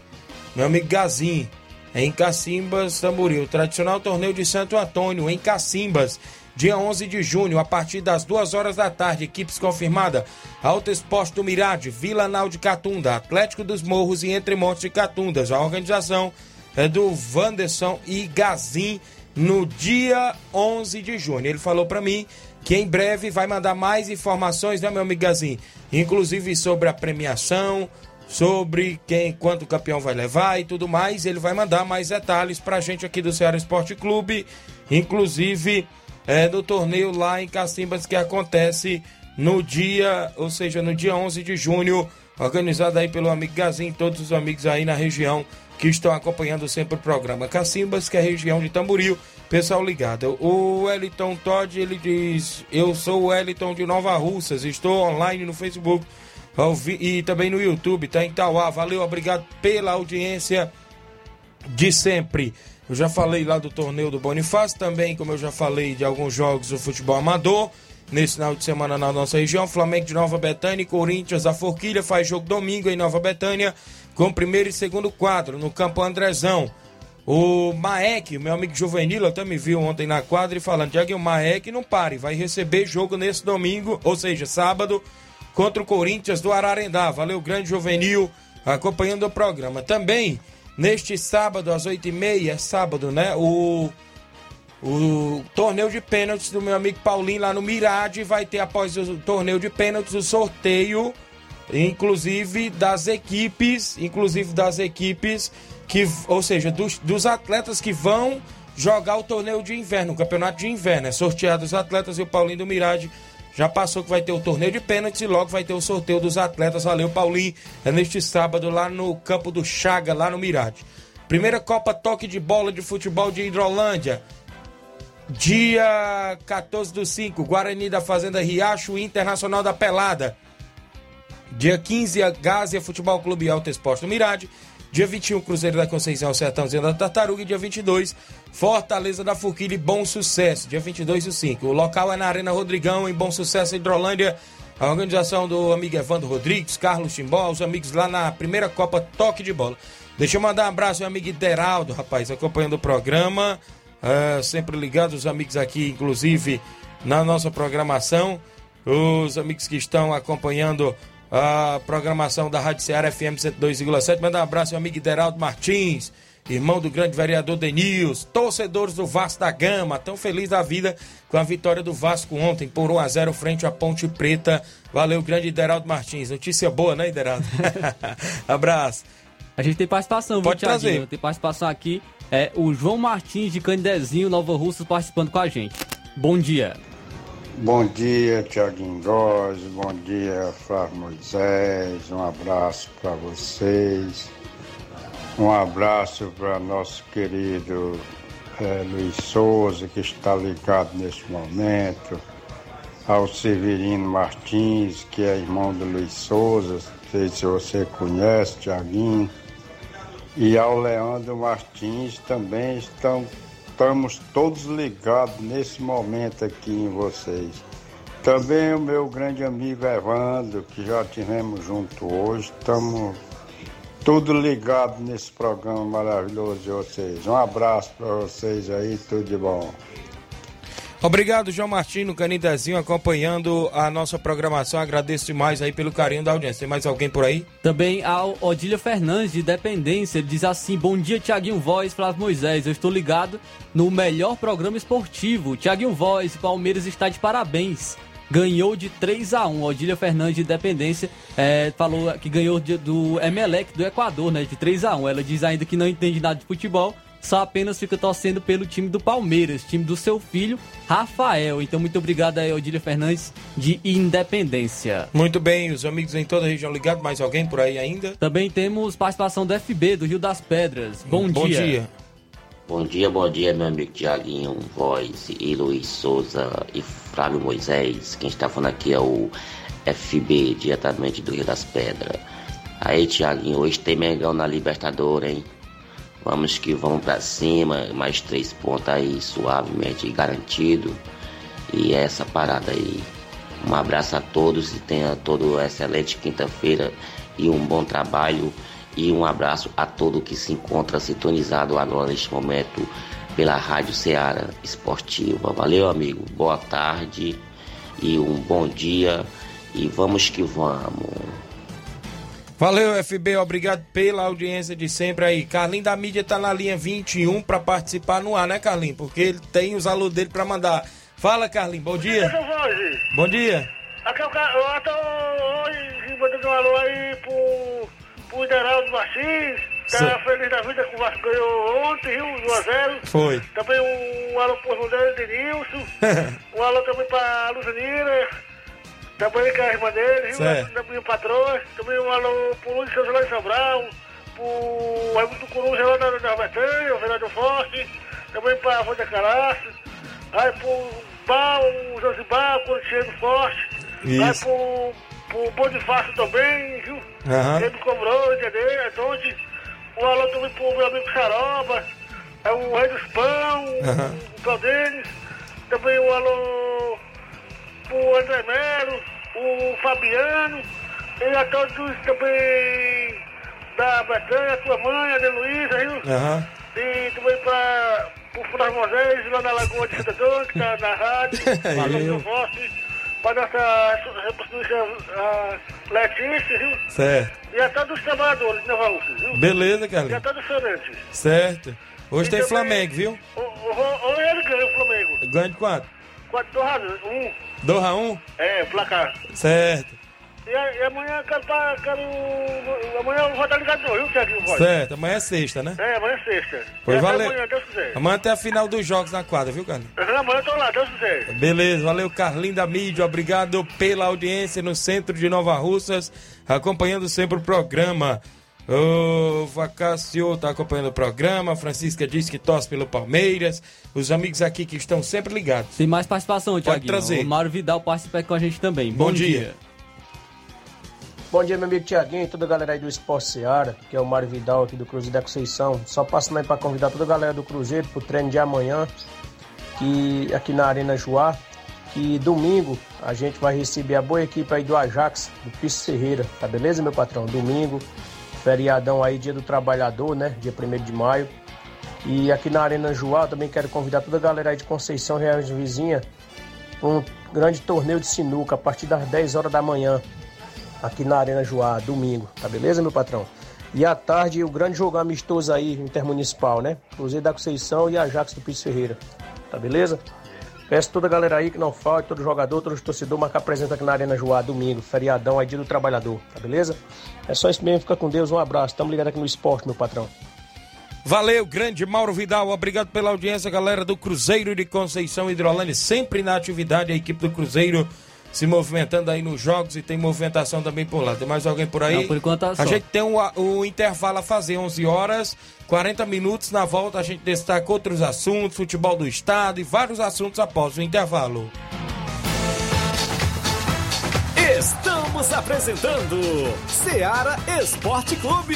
Meu amigo Gazin, em Cacimbas, Tamboril. Tradicional torneio de Santo Antônio, em Cacimbas, dia 11 de junho, a partir das 2 horas da tarde. Equipes confirmada: Alto Esporte do Mirade, Vila Nau de Catunda, Atlético dos Morros e Entre Montes de Catundas. A organização é do Vanderson e Gazin no dia 11 de junho. Ele falou para mim que em breve vai mandar mais informações, né, meu amigo Gazin? Inclusive sobre a premiação, sobre quem, quanto o campeão vai levar e tudo mais. Ele vai mandar mais detalhes pra gente aqui do Ceará Esporte Clube, inclusive é, do torneio lá em Cacimbas que acontece no dia, ou seja, no dia 11 de junho, organizado aí pelo amigo Gazin, todos os amigos aí na região que estão acompanhando sempre o programa Cacimbas, que é a região de Tamboril. Pessoal ligado. O Wellington Todd, ele diz: Eu sou o Wellington de Nova Russas, estou online no Facebook e também no YouTube, tá em Tauá. Valeu, obrigado pela audiência de sempre. Eu já falei lá do torneio do Bonifácio, também, como eu já falei de alguns jogos do futebol amador. Nesse final de semana na nossa região, Flamengo de Nova Betânia e Corinthians, a Forquilha faz jogo domingo em Nova Betânia, com primeiro e segundo quadro, no campo Andrezão. O Maek, meu amigo juvenil, até me viu ontem na quadra e falando, Tiaguinho, Maek não pare, vai receber jogo nesse domingo, ou seja, sábado, contra o Corinthians do Ararendá. Valeu, grande juvenil, acompanhando o programa. Também, neste sábado, às oito e meia, é sábado, né? O, o torneio de pênaltis do meu amigo Paulinho lá no Mirade vai ter, após o torneio de pênaltis, o sorteio, inclusive das equipes, inclusive das equipes que, ou seja, dos, dos atletas que vão jogar o torneio de inverno, o campeonato de inverno. É sorteado os atletas e o Paulinho do Mirade já passou que vai ter o torneio de pênaltis e logo vai ter o sorteio dos atletas. Valeu, Paulinho. É neste sábado lá no campo do Chaga, lá no Mirade. Primeira Copa Toque de Bola de Futebol de Hidrolândia. Dia 14 do 5, Guarani da Fazenda Riacho, Internacional da Pelada. Dia 15, a Gásia Futebol Clube Alto Esporte do Mirade. Dia 21, Cruzeiro da Conceição, Sertãozinho da Tartaruga. E dia 22, Fortaleza da Forquilha e Bom Sucesso. Dia 22 do 5. O local é na Arena Rodrigão, em Bom Sucesso, Hidrolândia. A organização do amigo Evandro Rodrigues, Carlos Timbó, os amigos lá na primeira Copa Toque de Bola. Deixa eu mandar um abraço ao amigo Deraldo, rapaz, acompanhando o programa. Uh, sempre ligados, os amigos aqui, inclusive, na nossa programação. Os amigos que estão acompanhando a programação da Rádio Ceará FM 102,7. Manda um abraço ao amigo Deraldo Martins, irmão do grande vereador Denils, torcedores do Vasco da Gama, tão feliz da vida com a vitória do Vasco ontem por 1 a 0 frente à Ponte Preta. Valeu, grande Deraldo Martins. Notícia boa, né, Deraldo? abraço. A gente tem participação, Pode viu, Thiaguinho? trazer. Tem participação aqui. É o João Martins de Candezinho, Nova Russa, participando com a gente. Bom dia. Bom dia, Tiaguinho Góes, bom dia, Flávio Moisés, um abraço para vocês, um abraço para nosso querido eh, Luiz Souza, que está ligado neste momento, ao Severino Martins, que é irmão do Luiz Souza, não sei se você conhece, Tiaguinho, e ao Leandro Martins também estão estamos todos ligados nesse momento aqui em vocês. Também o meu grande amigo Evandro, que já tivemos junto hoje, estamos tudo ligado nesse programa maravilhoso de vocês. Um abraço para vocês aí, tudo de bom. Obrigado, João Martins, no Canidezinho, acompanhando a nossa programação. Agradeço demais aí pelo carinho da audiência. Tem mais alguém por aí? Também a Odília Fernandes, de Dependência, ele diz assim: Bom dia, Tiaguinho Voz, Flávio Moisés. Eu estou ligado no melhor programa esportivo. Tiaguinho Voz, Palmeiras está de parabéns. Ganhou de 3 a 1 Odília Fernandes, de Dependência, é, falou que ganhou de- do Emelec do Equador, né? De 3 a 1 Ela diz ainda que não entende nada de futebol. Só apenas fica torcendo pelo time do Palmeiras, time do seu filho, Rafael. Então, muito obrigado aí, Odília Fernandes, de Independência. Muito bem, os amigos em toda a região ligados. Mais alguém por aí ainda? Também temos participação do FB, do Rio das Pedras. Bom, Bom dia. dia. Bom dia, bom dia, meu amigo Tiaguinho Voz e Luiz Souza e Flávio Moisés. Quem está falando aqui é o FB, diretamente do Rio das Pedras. Aí, Tiaguinho, hoje tem Mengão na Libertadores, hein? Vamos que vamos pra cima, mais três pontos aí, suavemente garantido. E é essa parada aí. Um abraço a todos e tenha toda excelente quinta-feira e um bom trabalho. E um abraço a todo que se encontra sintonizado agora neste momento pela Rádio Ceará Esportiva. Valeu, amigo. Boa tarde e um bom dia. E vamos que vamos. Valeu, FB, obrigado pela audiência de sempre aí. Carlinho da mídia tá na linha 21 para participar no ar, né, Carlinho? Porque ele tem os alunos dele para mandar. Fala, Carlinho, bom dia. Bom dia. Aqui é o cara, eu tô hoje mandando um alô aí pro, pro Ideraldo Martins, tá Sim. feliz da vida que o Vasco ganhou ontem, viu? 1 a 0 Foi. Também um alô pro irmão dele, Denilson. um alô também pra Luzanira, também é a irmã dele, viu? Também o patrão. Também um alô pro Luiz Souza lá em Sobral, pro Raimundo Coruja lá na, na Betânia, o Fernando Forte, também pra Fonte Caraço, aí pro Bal, o Josibar, o Corintiano Forte, aí Isso. pro, pro Bonifácio também, viu? Aham. Ele me cobrou, entendeu? Então, um alô também pro meu amigo Saroba, é o Rei dos Pão, Aham. o Claudênis, também um alô pro André Melo, o Fabiano, e a todos também da Betânia, a tua mãe, a de Luísa, viu? Aham. E também para o Moisés, lá na Lagoa de Dona, que está na rádio. Valeu. Para nossa representante Letícia, viu? Certo. E a todos os trabalhadores de Nova Rússia, viu? Beleza, E a Carlinhos. todos os. Certo. Hoje E tem Flamengo, viu? O, o, o, o ele ganhou o Flamengo. Ganho de quanto? 4 2 a 1. 2 a 1 É, placar. Certo. E, e amanhã quero, pra- quero. Amanhã eu vou estar ligado, viu? Voz? Certo. Amanhã é sexta, né? É, amanhã é sexta. Pois até valeu. Amanhã, Deus quiser. Amanhã tem a final dos jogos na quadra, viu, Carlinhos? Aham, Amanhã eu tô lá, Deus quiser. Beleza, valeu Carlinho da Mídia, obrigado pela audiência no centro de Nova Russas, acompanhando sempre o programa. O Vacacio tá acompanhando o programa, a Francisca diz que torce pelo Palmeiras, os amigos aqui que estão sempre ligados. Tem mais participação, Tiaguinho. trazer. O Mário Vidal participa com a gente também. Bom dia. Bom dia, meu amigo Tiaguinho e toda a galera aí do Esporte Seara, que é o Mário Vidal aqui do Cruzeiro da Conceição. Só passando aí para convidar toda a galera do Cruzeiro pro treino de amanhã, que aqui na Arena Joá, que domingo a gente vai receber a boa equipe aí do Ajax, do Piso Ferreira, tá beleza, meu patrão? Domingo, feriadão aí, dia do trabalhador, né? Dia 1 de maio. E aqui na Arena Joá também quero convidar toda a galera aí de Conceição, Real de Vizinha, para um grande torneio de sinuca a partir das 10 horas da manhã aqui na Arena Joá, domingo, tá beleza, meu patrão? E à tarde, o grande jogo amistoso aí, intermunicipal, né? Cruzeiro da Conceição e Ajax do Piso Ferreira, tá beleza? Peço toda a galera aí que não falte, todo jogador, todo torcedor, marcar presença aqui na Arena Joá, domingo, feriadão, aí dia do trabalhador, tá beleza? É só isso mesmo, fica com Deus, um abraço, tamo ligado aqui no esporte, meu patrão. Valeu, grande Mauro Vidal, obrigado pela audiência, galera do Cruzeiro de Conceição Hidrolândia, sempre na atividade, a equipe do Cruzeiro se movimentando aí nos jogos e tem movimentação também por lá. Tem mais alguém por aí? Não, por enquanto tá só. A gente tem o, o intervalo a fazer, 11 horas, 40 minutos. Na volta a gente destaca outros assuntos, futebol do estado e vários assuntos após o intervalo. Estamos apresentando Seara Esporte Clube.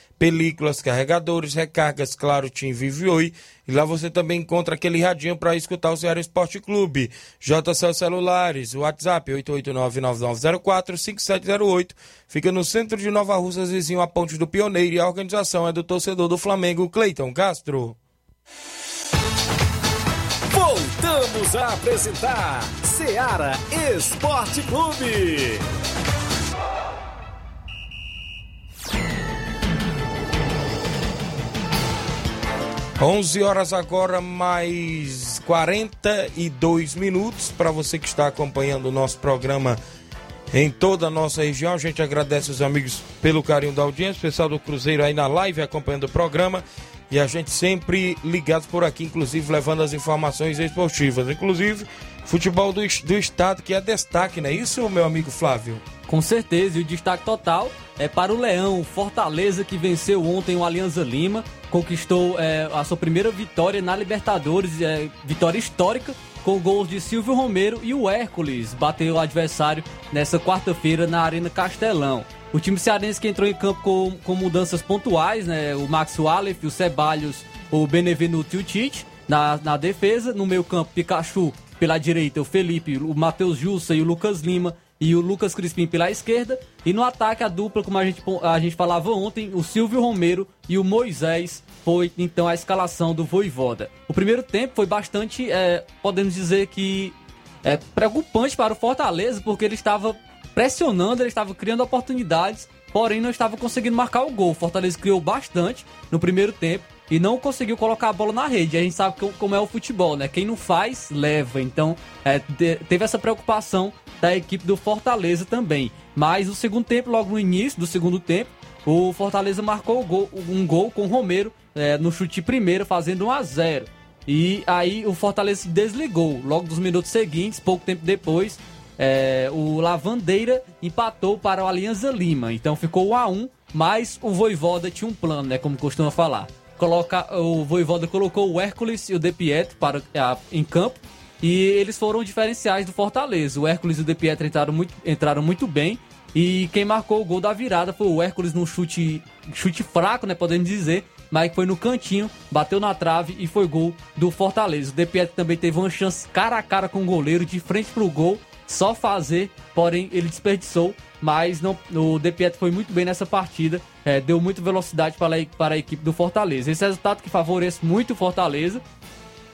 películas, carregadores, recargas, claro, TIM Vive Oi. E lá você também encontra aquele radinho para escutar o Ceará Esporte Clube. JCL Celulares, WhatsApp 889-9904-5708. Fica no centro de Nova Russas, vizinho a Ponte do Pioneiro. E a organização é do torcedor do Flamengo, Cleiton Castro. Voltamos a apresentar Seara Esporte Clube. 11 horas agora, mais 42 minutos. Para você que está acompanhando o nosso programa em toda a nossa região, a gente agradece os amigos pelo carinho da audiência, o pessoal do Cruzeiro aí na live acompanhando o programa. E a gente sempre ligado por aqui, inclusive levando as informações esportivas. Inclusive, futebol do, do estado, que é destaque, não é isso, meu amigo Flávio? Com certeza, e o destaque total é para o Leão, Fortaleza, que venceu ontem o Alianza Lima, conquistou é, a sua primeira vitória na Libertadores, é, vitória histórica, com gols de Silvio Romero e o Hércules bateu o adversário nessa quarta-feira na Arena Castelão. O time cearense que entrou em campo com, com mudanças pontuais, né? O Max Wallace, o Ceballos, o Benevenuto e o Tite na, na defesa. No meio campo, Pikachu pela direita, o Felipe, o Matheus Jussa e o Lucas Lima e o Lucas Crispim pela esquerda. E no ataque, a dupla, como a gente, a gente falava ontem, o Silvio Romero e o Moisés foi então a escalação do Voivoda. O primeiro tempo foi bastante, é, podemos dizer que é preocupante para o Fortaleza, porque ele estava pressionando, ele estava criando oportunidades porém não estava conseguindo marcar o gol. O Fortaleza criou bastante no primeiro tempo e não conseguiu colocar a bola na rede. A gente sabe como é o futebol, né? Quem não faz, leva. Então, é, te- teve essa preocupação da equipe do Fortaleza também. Mas no segundo tempo, logo no início do segundo tempo, o Fortaleza marcou um gol com o Romero é, no chute primeiro, fazendo 1 a 0 E aí o Fortaleza se desligou. Logo dos minutos seguintes, pouco tempo depois, é, o Lavandeira empatou para o Alianza Lima. Então ficou 1 a 1 mas o Voivoda tinha um plano, né? Como costuma falar. Coloca, o Voivoda colocou o Hércules e o De Pietro para, a- em campo. E eles foram diferenciais do Fortaleza. O Hércules e o De Pietro entraram muito, entraram muito bem. E quem marcou o gol da virada foi o Hércules num chute, chute fraco, né? Podemos dizer. Mas foi no cantinho, bateu na trave e foi gol do Fortaleza. O De Pietro também teve uma chance cara a cara com o goleiro, de frente pro gol, só fazer, porém ele desperdiçou. Mas não, o De Pietro foi muito bem nessa partida, é, deu muita velocidade para a, para a equipe do Fortaleza. Esse resultado que favorece muito o Fortaleza,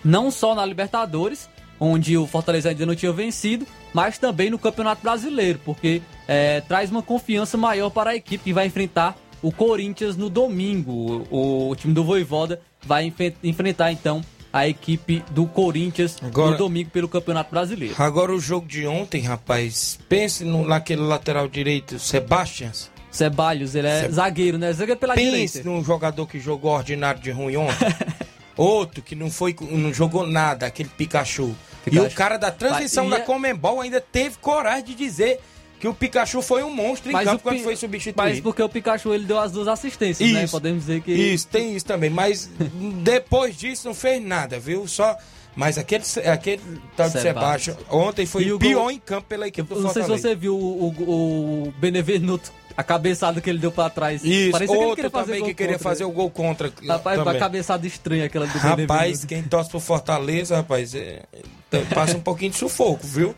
não só na Libertadores, onde o Fortaleza ainda não tinha vencido, mas também no Campeonato Brasileiro, porque é, traz uma confiança maior para a equipe que vai enfrentar o Corinthians no domingo. O, o time do Voivoda vai enfrentar então a equipe do Corinthians Agora- no domingo pelo Campeonato Brasileiro. Agora o jogo de ontem, rapaz, pense no, naquele lateral direito, Sebastians. Ceballos, ele é zagueiro, né? Zagueiro pela Pense direita. num jogador que jogou ordinário de ruim ontem. Outro que não foi, não jogou nada, aquele Pikachu. E Pikachu. o cara da transição e da é- Comembol ainda teve coragem de dizer que o Pikachu foi um monstro em Mas campo quando foi substituído. Mas porque o Pikachu ele deu as duas assistências, né? Isso. Podemos dizer que. Isso, tem isso também. Mas depois disso não fez nada, viu? Só. Mas aquele, aquele tal de Sebastião. Ontem foi o pior gol- em campo pela equipe do Não sei se Fortaleza. você viu o, o, o Benevenuto, a cabeçada que ele deu pra trás. Isso, Parecia que ele outro queria fazer também que queria contra. fazer o gol contra. Rapaz, também. uma cabeçada estranha aquela do Rapaz, quem torce pro Fortaleza, rapaz, é- passa um pouquinho de sufoco, viu?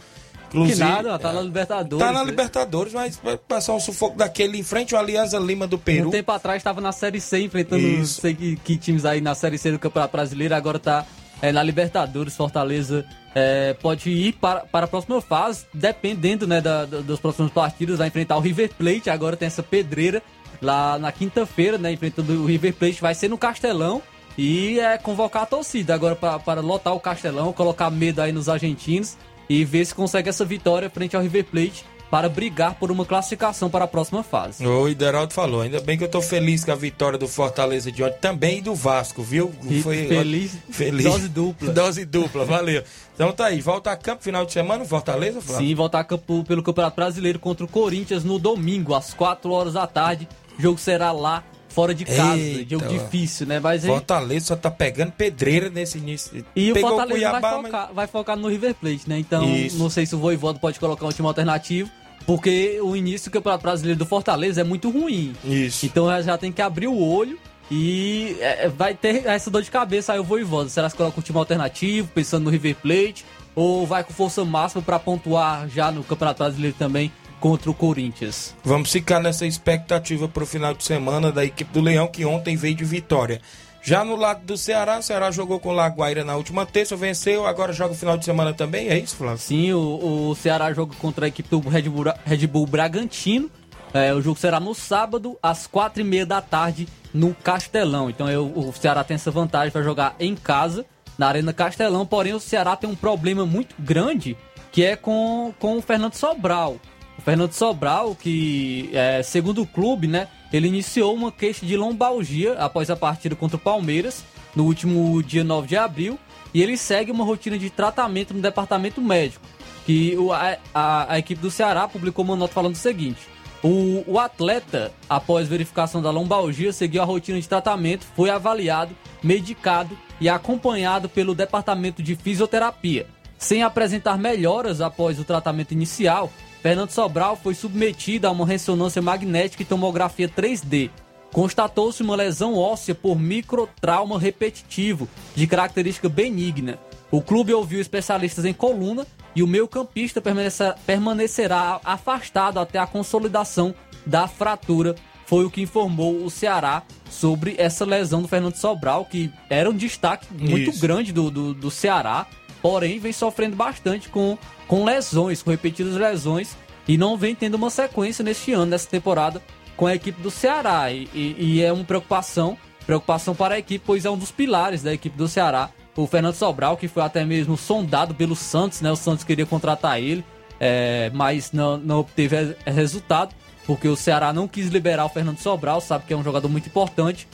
Que nada, tá na Libertadores. Tá na né? Libertadores, mas vai passar um sufoco daquele em frente ao Alianza Lima do Peru. Um tempo atrás estava na Série C, enfrentando não Isso. sei que, que times aí na Série C do Campeonato Brasileiro, agora tá é, na Libertadores. Fortaleza é, pode ir para, para a próxima fase, dependendo né, da, da- dos próximos partidos, vai enfrentar o River Plate, agora tem essa pedreira lá na quinta-feira, né, enfrentando o River Plate, vai ser no Castelão. E é convocar a torcida agora para lotar o Castelão, colocar medo aí nos argentinos e ver se consegue essa vitória frente ao River Plate para brigar por uma classificação para a próxima fase. O Ideraldo falou, ainda bem que eu tô feliz com a vitória do Fortaleza de ontem, também do Vasco, viu? E feliz- dose dupla. Dose dupla, valeu. Então tá aí, volta a campo final de semana, Fortaleza, Flávio? Sim, voltar a campo pelo Campeonato Brasileiro contra o Corinthians no domingo, às 4 horas da tarde. O jogo será lá, fora de casa. Eita, jogo difícil, né? Mas aí, Fortaleza só tá pegando pedreira nesse início. e o Pegou Fortaleza Cuiabá, vai, mas- focar, vai focar no River Plate, né? Então, Isso. não sei se o Voivoda pode colocar um time alternativo, porque o início do Campeonato Brasileiro do Fortaleza é muito ruim. Isso. Então já tem que abrir o olho e é, vai ter essa dor de cabeça aí o Voivoda. Será que coloca um time alternativo, pensando no River Plate? Ou vai com força máxima para pontuar já no Campeonato Brasileiro também contra o Corinthians? Vamos ficar nessa expectativa pro final de semana da equipe do Leão, que ontem veio de vitória. Já no lado do Ceará, o Ceará jogou com o Laguaira na última terça, venceu, agora joga o final de semana também, é isso, Flávio? Sim, o, o Ceará joga contra a equipe do Red Bull, Red Bull Bragantino. É, o jogo será no sábado, às quatro e meia da tarde, no Castelão. Então eu- o Ceará tem essa vantagem para jogar em casa, na Arena Castelão. Porém, o Ceará tem um problema muito grande, que é com, com o Fernando Sobral. Fernando Sobral, que, é, segundo o clube, né, ele iniciou uma queixa de lombalgia após a partida contra o Palmeiras, no último dia 9 de abril, e ele segue uma rotina de tratamento no departamento médico. Que a, a- a equipe do Ceará publicou uma nota falando o seguinte: o, o atleta, após verificação da lombalgia, seguiu a rotina de tratamento, foi avaliado, medicado e acompanhado pelo departamento de fisioterapia. Sem apresentar melhoras após o tratamento inicial, Fernando Sobral foi submetido a uma ressonância magnética e tomografia 3D. Constatou-se uma lesão óssea por microtrauma repetitivo, de característica benigna. O clube ouviu especialistas em coluna e o meio-campista permanecerá afastado até a consolidação da fratura. Foi o que informou o Ceará sobre essa lesão do Fernando Sobral, que era um destaque muito Isso. grande do, do, do Ceará, porém vem sofrendo bastante com, com lesões, com repetidas lesões, e não vem tendo uma sequência neste ano, nessa temporada, com a equipe do Ceará. E, e, e é uma preocupação, preocupação para a equipe, pois é um dos pilares da equipe do Ceará. O Fernando Sobral, que foi até mesmo sondado pelo Santos, né? O Santos queria contratar ele, é, mas não, não obteve resultado, porque o Ceará não quis liberar o Fernando Sobral, sabe que é um jogador muito importante.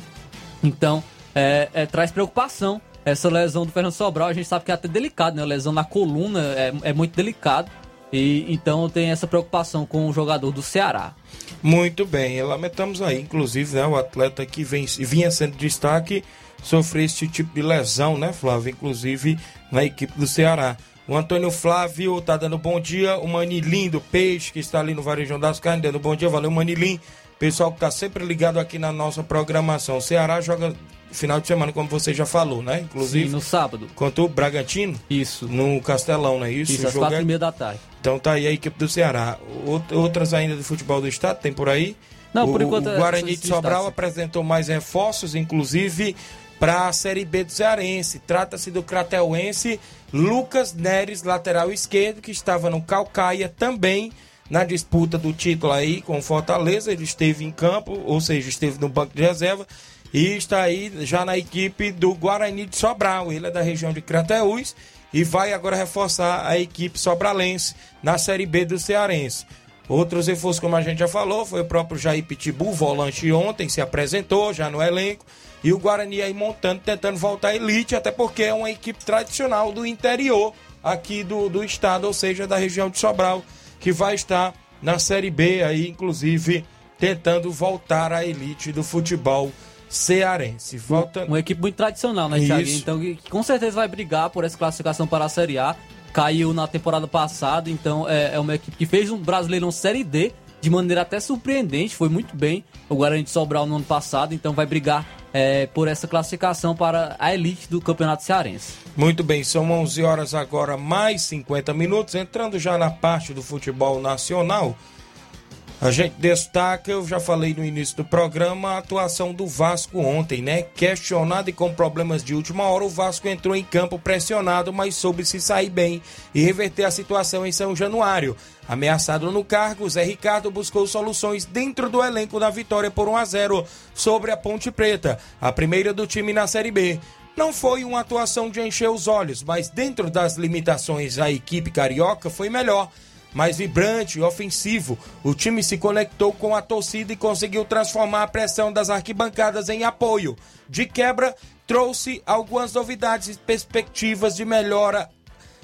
Então, é, é, traz preocupação essa lesão do Fernando Sobral. A gente sabe que é até delicado, né? A lesão na coluna é, é muito delicado. E então tem essa preocupação com o jogador do Ceará. Muito bem, lamentamos aí, inclusive, né, o atleta que vem, vinha sendo destaque sofreu esse tipo de lesão, né, Flávio? Inclusive na equipe do Ceará. O Antônio Flávio tá dando bom dia. O Manilim do Peixe, que está ali no Varejão das Carnes, dando bom dia. Valeu, Manilim. Pessoal que tá sempre ligado aqui na nossa programação. O Ceará joga final de semana, como você já falou, né? Inclusive. Sim, no sábado. Contra o Bragantino. Isso. No Castelão, não é isso? Isso, às quatro é... e meia da tarde. Então tá aí a equipe do Ceará. Outras ainda do futebol do estado, tem por aí? Não, por enquanto... O é Guarani de Sobral apresentou mais reforços, inclusive para a Série B do Cearense. Trata-se do crateuense Lucas Neres, lateral esquerdo, que estava no Calcaia também na disputa do título aí com o Fortaleza. Ele esteve em campo, ou seja, esteve no banco de reserva e está aí já na equipe do Guarani de Sobral. Ele é da região de Crateús e vai agora reforçar a equipe sobralense na Série B do Cearense. Outros reforços, como a gente já falou, foi o próprio Jair Pitbull, volante ontem, se apresentou já no elenco. E o Guarani aí montando, tentando voltar à elite, até porque é uma equipe tradicional do interior aqui do, do estado, ou seja, da região de Sobral, que vai estar na Série B aí, inclusive, tentando voltar à elite do futebol cearense. Volta... Uma equipe muito tradicional, né, Thiago? Então, que, com certeza vai brigar por essa classificação para a Série A. Caiu na temporada passada, então é, é uma equipe que fez um Brasileirão Série D de maneira até surpreendente, foi muito bem o Guarani de Sobral no ano passado, então vai brigar é, por essa classificação para a elite do Campeonato Cearense. Muito bem, são 11 horas agora, mais 50 minutos, entrando já na parte do futebol nacional. A gente destaca, eu já falei no início do programa, a atuação do Vasco ontem, né? Questionado e com problemas de última hora, o Vasco entrou em campo pressionado, mas soube se sair bem e reverter a situação em São Januário. Ameaçado no cargo, Zé Ricardo buscou soluções dentro do elenco da vitória por 1 a 0 sobre a Ponte Preta, a primeira do time na Série B. Não foi uma atuação de encher os olhos, mas dentro das limitações a equipe carioca foi melhor mais vibrante e ofensivo. O time se conectou com a torcida e conseguiu transformar a pressão das arquibancadas em apoio. De quebra, trouxe algumas novidades e perspectivas de melhora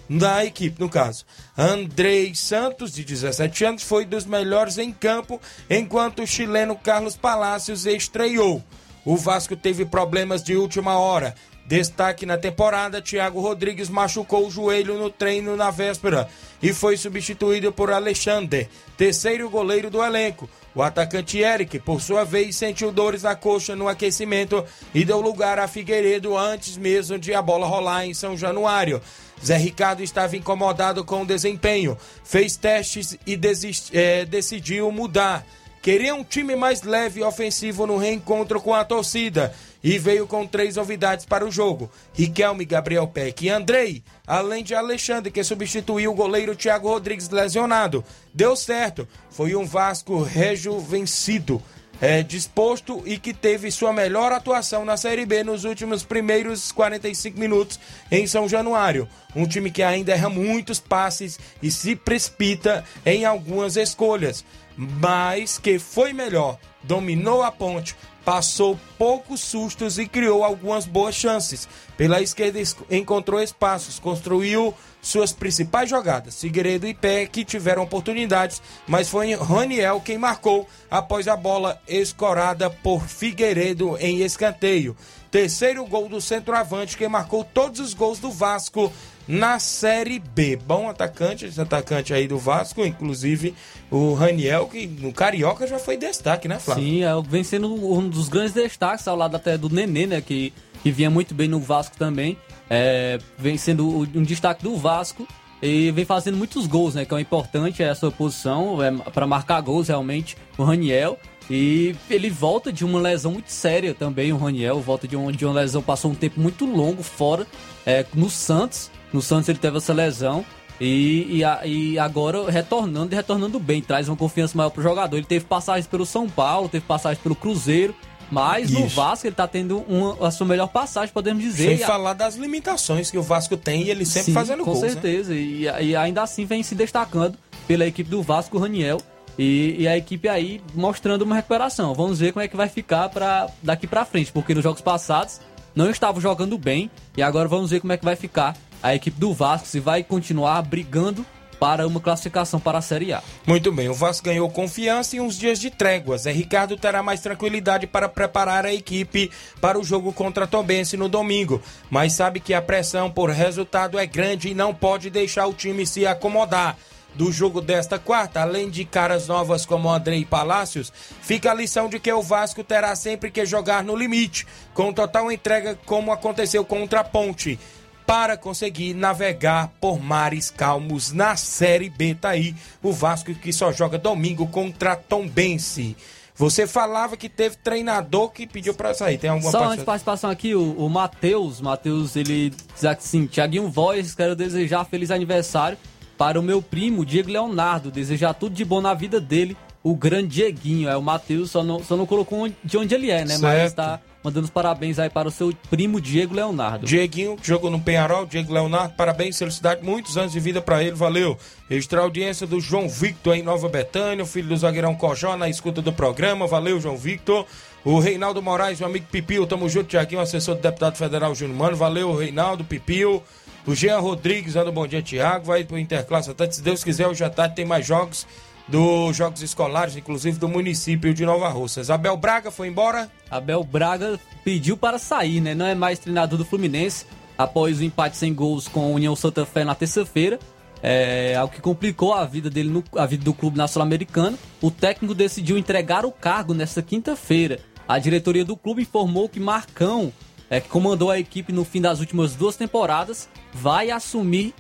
da equipe, no caso. Andrei Santos, de 17 anos, foi dos melhores em campo, enquanto o chileno Carlos Palácios estreou. O Vasco teve problemas de última hora Destaque na temporada: Thiago Rodrigues machucou o joelho no treino na véspera e foi substituído por Alexander, terceiro goleiro do elenco. O atacante Eric, por sua vez, sentiu dores na coxa no aquecimento e deu lugar a Figueiredo antes mesmo de a bola rolar em São Januário. Zé Ricardo estava incomodado com o desempenho, fez testes e desist, é, decidiu mudar. Queria um time mais leve e ofensivo no reencontro com a torcida e veio com três novidades para o jogo: Riquelme, Gabriel Peck e Andrei, além de Alexandre, que substituiu o goleiro Thiago Rodrigues lesionado. Deu certo, foi um Vasco rejuvencido. É, disposto e que teve sua melhor atuação na Série B nos últimos primeiros 45 minutos em São Januário. Um time que ainda erra muitos passes e se precipita em algumas escolhas, mas que foi melhor, dominou a ponte, passou poucos sustos e criou algumas boas chances. Pela esquerda encontrou espaços, construiu suas principais jogadas. Figueiredo e Pé que tiveram oportunidades, mas foi Raniel quem marcou após a bola escorada por Figueiredo em escanteio. Terceiro gol do centroavante que marcou todos os gols do Vasco na Série B. Bom atacante, esse atacante aí do Vasco, inclusive o Raniel, que no Carioca já foi destaque, né, Flávio? Sim, é, vem sendo um dos grandes destaques, ao lado até do Nenê, né, que, que vinha muito bem no Vasco também. É, vem sendo um destaque do Vasco e vem fazendo muitos gols, né, que é importante é a sua posição, é, para marcar gols realmente, o Raniel. E ele volta de uma lesão muito séria também, o Raniel, volta de uma, de uma lesão, passou um tempo muito longo fora, é, no Santos, no Santos ele teve essa lesão E, e, e agora retornando e retornando bem, traz uma confiança maior pro jogador. Ele teve passagens pelo São Paulo, teve passagens pelo Cruzeiro, mas no Isso. Vasco ele tá tendo uma, a sua melhor passagem, podemos dizer. Sem E falar das limitações que o Vasco tem e ele sempre Sim, fazendo com gols. né? certeza. E, e ainda assim vem se destacando pela equipe do Vasco, Raniel. E, e a equipe aí mostrando uma recuperação. Vamos ver como é que vai ficar pra, daqui pra frente, porque nos jogos passados não estavam jogando bem. E agora vamos ver como é que vai ficar a equipe do Vasco, se vai continuar brigando para uma classificação para a Série A. Muito bem, o Vasco ganhou confiança e uns dias de tréguas. Zé Ricardo terá mais tranquilidade para preparar a equipe para o jogo contra a Tombense no domingo, mas sabe que a pressão por resultado é grande e não pode deixar o time se acomodar. Do jogo desta quarta, além de caras novas como Andrei Palácios, fica a lição de que o Vasco terá sempre que jogar no limite, com total entrega, como aconteceu contra a Ponte para conseguir navegar por mares calmos na Série B. Tá aí o Vasco que só joga domingo contra Tombense. Você falava que teve treinador que pediu pra sair. Tem alguma Só antes de participação aqui, o, o Matheus, Matheus, ele diz assim, Tiaguinho Voz, quero desejar feliz aniversário para o meu primo, Diego Leonardo, desejar tudo de bom na vida dele, o grande Dieguinho, é o Matheus, só não, só não colocou de onde ele é, né, mas Certo. Mandando os parabéns aí para o seu primo Diego Leonardo. Dieguinho, que jogou no Penharol, Diego Leonardo, parabéns, felicidade, muitos anos de vida pra ele, valeu. Registrar a audiência do João Victor em Nova Betânia, filho do zagueirão Cojó, na escuta do programa, valeu, João Victor. O Reinaldo Moraes, meu amigo Pipil, tamo junto, Tiaguinho, assessor do deputado federal Júnior Mano, valeu, Reinaldo, Pipil. O Jean Rodrigues, dando bom dia, Tiago, vai pro Interclasse até, se Deus quiser, hoje à tarde tem mais jogos dos jogos escolares, inclusive do município de Nova Russas. Abel Braga foi embora? Abel Braga pediu para sair, né? Não é mais treinador do Fluminense após o empate sem gols com a União Santa Fé na terça-feira. É algo que complicou a vida dele, no, a vida do clube na Sul-Americana. O técnico decidiu entregar o cargo nesta quinta-feira. A diretoria do clube informou que Marcão, é, que comandou a equipe no fim das últimas duas temporadas, vai assumir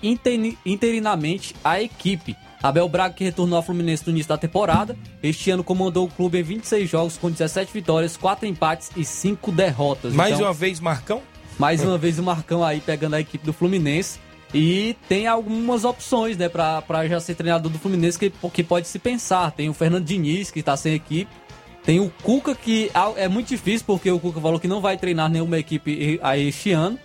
interinamente a equipe. Abel Braga, que retornou ao Fluminense no início da temporada, este ano comandou o clube em 26 jogos com 17 vitórias, 4 empates e 5 derrotas. Mais Então, uma vez, Marcão? mais uma vez o Marcão aí pegando a equipe do Fluminense. E tem algumas opções, né, pra, pra já ser treinador do Fluminense que, que pode se pensar. Tem o Fernando Diniz, que tá sem equipe. Tem o Cuca, que é muito difícil, porque o Cuca falou que não vai treinar nenhuma equipe aí este ano.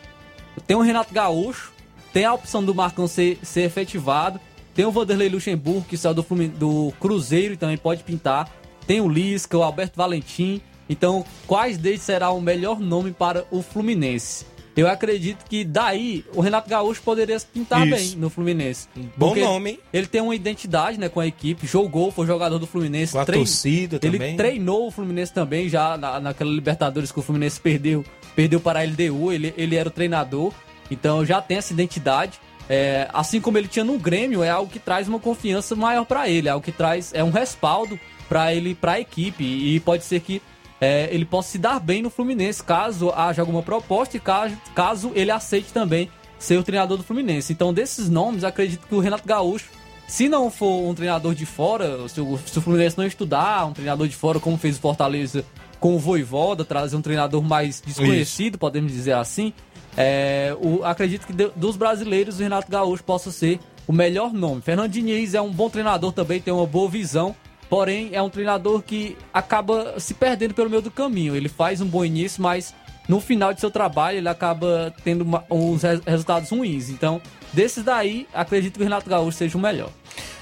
Tem o Renato Gaúcho. Tem a opção do Marcão ser, ser efetivado. Tem o Vanderlei Luxemburgo, que saiu do, do Cruzeiro e também pode pintar. Tem o Lisca, o Alberto Valentim. Então, quais deles será o melhor nome para o Fluminense? Eu acredito que daí o Renato Gaúcho poderia se pintar Isso. bem no Fluminense. Bom nome, hein? Ele tem uma identidade né, com a equipe, jogou, foi jogador do Fluminense. Com a torcida ele também. treinou o Fluminense também, já na, naquela Libertadores que o Fluminense perdeu, perdeu para a LDU, ele, ele era o treinador, então já tem essa identidade. É, assim como ele tinha no Grêmio, é algo que traz uma confiança maior para ele, é algo que traz é um respaldo para ele, para a equipe, e pode ser que é, ele possa se dar bem no Fluminense, caso haja alguma proposta e caso, caso ele aceite também ser o treinador do Fluminense. Então, desses nomes, acredito que o Renato Gaúcho, se não for um treinador de fora, se o, se o Fluminense não estudar um treinador de fora, como fez o Fortaleza com o Voivoda, trazer um treinador mais desconhecido, podemos dizer assim, é, o, acredito que de- dos brasileiros o Renato Gaúcho possa ser o melhor nome. Fernando Diniz é um bom treinador também, tem uma boa visão, porém é um treinador que acaba se perdendo pelo meio do caminho. Ele faz um bom início, mas no final de seu trabalho ele acaba tendo uma- uns res- resultados ruins. Então, desses daí, acredito que o Renato Gaúcho seja o melhor.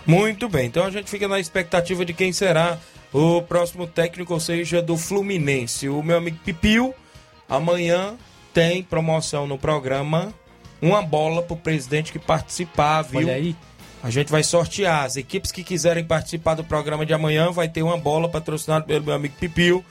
Muito bem, então a gente fica na expectativa de quem será o próximo técnico, ou seja, do Fluminense. O meu amigo Pipil, amanhã tem promoção no programa, uma bola pro presidente que participar, viu? Olha aí. A gente vai sortear. As equipes que quiserem participar do programa de amanhã vai ter uma bola patrocinada pelo meu amigo Pipil,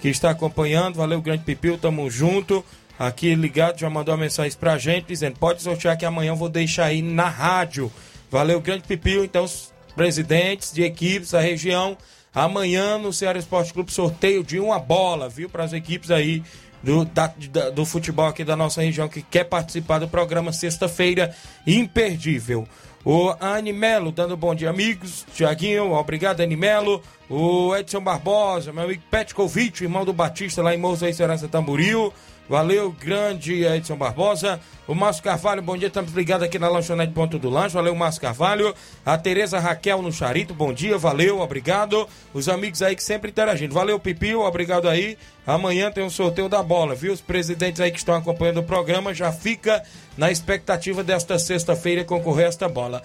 que está acompanhando. Valeu, grande Pipil, tamo junto. Aqui ligado, já mandou uma mensagem pra gente dizendo: pode sortear que amanhã eu vou deixar aí na rádio. Valeu, grande Pipil. Então, os presidentes de equipes da região, amanhã no Ceará Esporte Clube, sorteio de uma bola, viu? Para as equipes aí do, da- da- do futebol aqui da nossa região que quer participar do programa sexta-feira imperdível. O Animelo dando bom dia, amigos. Tiaguinho, obrigado, Animelo. O Edson Barbosa, meu amigo Petkovic, irmão do Batista lá em Moça e Serança Tamboril. Valeu, grande Edson Barbosa. O Márcio Carvalho, bom dia, estamos ligados aqui na lanchonete Ponto do Lanche. Valeu, Márcio Carvalho. A Tereza Raquel no Charito, bom dia, valeu, obrigado. Os amigos aí que sempre interagindo. Valeu, Pipio, obrigado aí. Amanhã tem um sorteio da bola, viu? Os presidentes aí que estão acompanhando o programa já fica na expectativa desta sexta-feira concorrer a esta bola.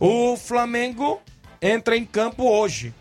O Flamengo entra em campo hoje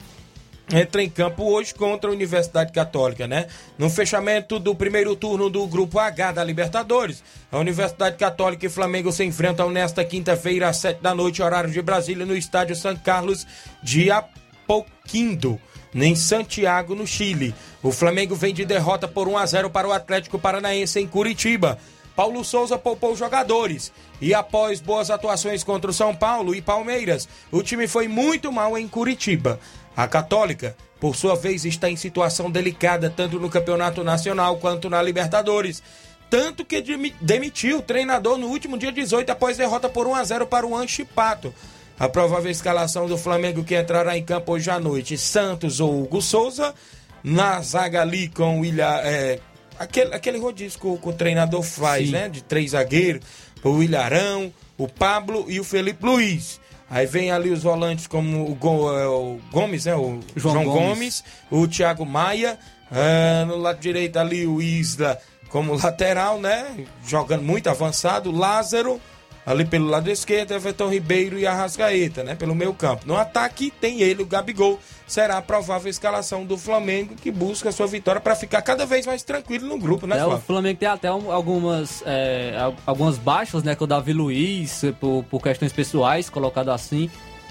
entra em campo hoje contra a Universidade Católica, né? No fechamento do primeiro turno do Grupo H da Libertadores, a Universidade Católica e Flamengo se enfrentam nesta quinta-feira às sete da noite, horário de Brasília, no estádio São Carlos de Apoquindo, em Santiago, no Chile. O Flamengo vem de derrota por 1 a 0 para o Atlético Paranaense em Curitiba. Paulo Souza poupou jogadores. E após boas atuações contra o São Paulo e Palmeiras, o time foi muito mal em Curitiba. A Católica, por sua vez, está em situação delicada tanto no Campeonato Nacional quanto na Libertadores. Tanto que demitiu o treinador no último dia 18 após derrota por 1 a 0 para o Anchipato. A provável escalação do Flamengo que entrará em campo hoje à noite: Santos ou Hugo Souza. Na zaga ali com o Ilha, é, aquele, aquele rodízio que o, que o treinador faz, Sim. né? De três zagueiros: o Ilharão, o Pablo e o Felipe Luiz. Aí vem ali os volantes como o, é, o Gomes, né? O João João, Gomes. Gomes. o Thiago Maia. ah, no lado direito ali o Isla como lateral, né? Jogando muito avançado. Lázaro ali pelo lado esquerdo, Everton Ribeiro e Arrascaeta, né? Pelo meio campo. No ataque tem ele, o Gabigol. Será a provável escalação do Flamengo que busca a sua vitória para ficar cada vez mais tranquilo no grupo, né, É, o Flávio? Flamengo tem até um- algumas, é, al- algumas baixas, né? Com o Davi Luiz, por, por questões pessoais, colocado assim.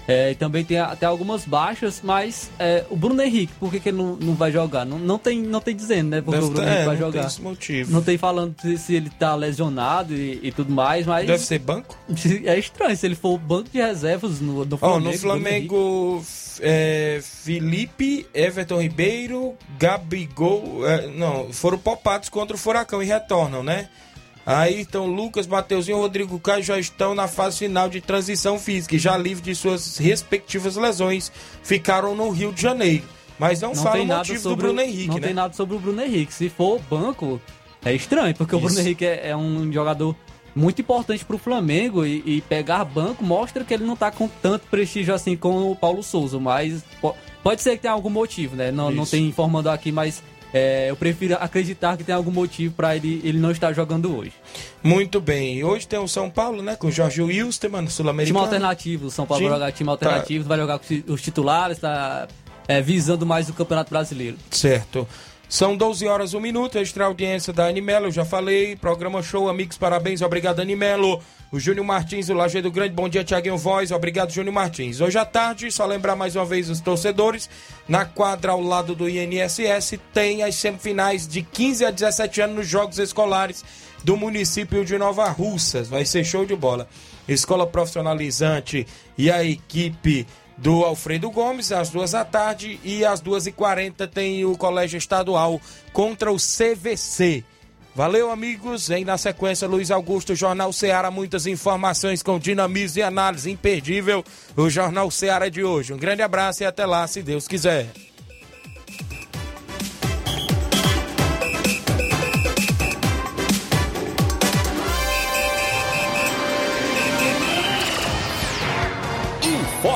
É, e também tem até algumas baixas, mas é, o Bruno Henrique, por que, que ele não, não vai jogar? Não, não, tem, não tem dizendo, né? Porque Deve o Bruno ter- Henrique é, vai não jogar. tem esse motivo. Não tem falando se, se ele tá lesionado e, e tudo mais, mas. Deve ser banco? É estranho se ele for banco de reservas no, no Flamengo. no Bruno Henrique. Flamengo, é, Felipe, Everton Ribeiro, Gabigol. é, não, foram poupados contra o Furacão e retornam, né? Aí então Lucas, Mateuzinho e Rodrigo Caio já estão na fase final de transição física e já livres de suas respectivas lesões. Ficaram no Rio de Janeiro. Mas não, fala o motivo do Bruno Henrique, não né? tem nada sobre o Bruno Henrique. Se for banco, é estranho, porque o Isso. Bruno Henrique é, é um jogador muito importante pro Flamengo e, e pegar banco mostra que ele não tá com tanto prestígio assim com o Paulo Souza, mas po- pode ser que tenha algum motivo, né? Não, não tem informando aqui, mas é, eu prefiro acreditar que tem algum motivo pra ele, ele não estar jogando hoje. Muito bem. Hoje tem o São Paulo, né? Com o Jorge Wilstermann, Time sul-americano. alternativo, o São Paulo Time- vai jogar time tá. alternativo, vai jogar com os titulares, tá é, visando mais o Campeonato Brasileiro. Certo. São 12 horas, 1 minuto, extra audiência da Animelo, eu já falei, programa show, amigos, parabéns, obrigado Animelo. O Júnior Martins, o Lajeado Grande, bom dia, Tiaguinho Voz, obrigado Júnior Martins. Hoje à tarde, só lembrar mais uma vez os torcedores, na quadra ao lado do INSS tem as semifinais de 15 a 17 anos nos Jogos Escolares do município de Nova Russas, vai ser show de bola. Escola Profissionalizante e a equipe do Alfredo Gomes, às duas da tarde, e às duas e quarenta tem o Colégio Estadual contra o CVC. Valeu, amigos. Vem na sequência, Luiz Augusto, Jornal Ceará, muitas informações com dinamismo e análise imperdível. O Jornal Ceará de hoje. Um grande abraço e até lá, se Deus quiser.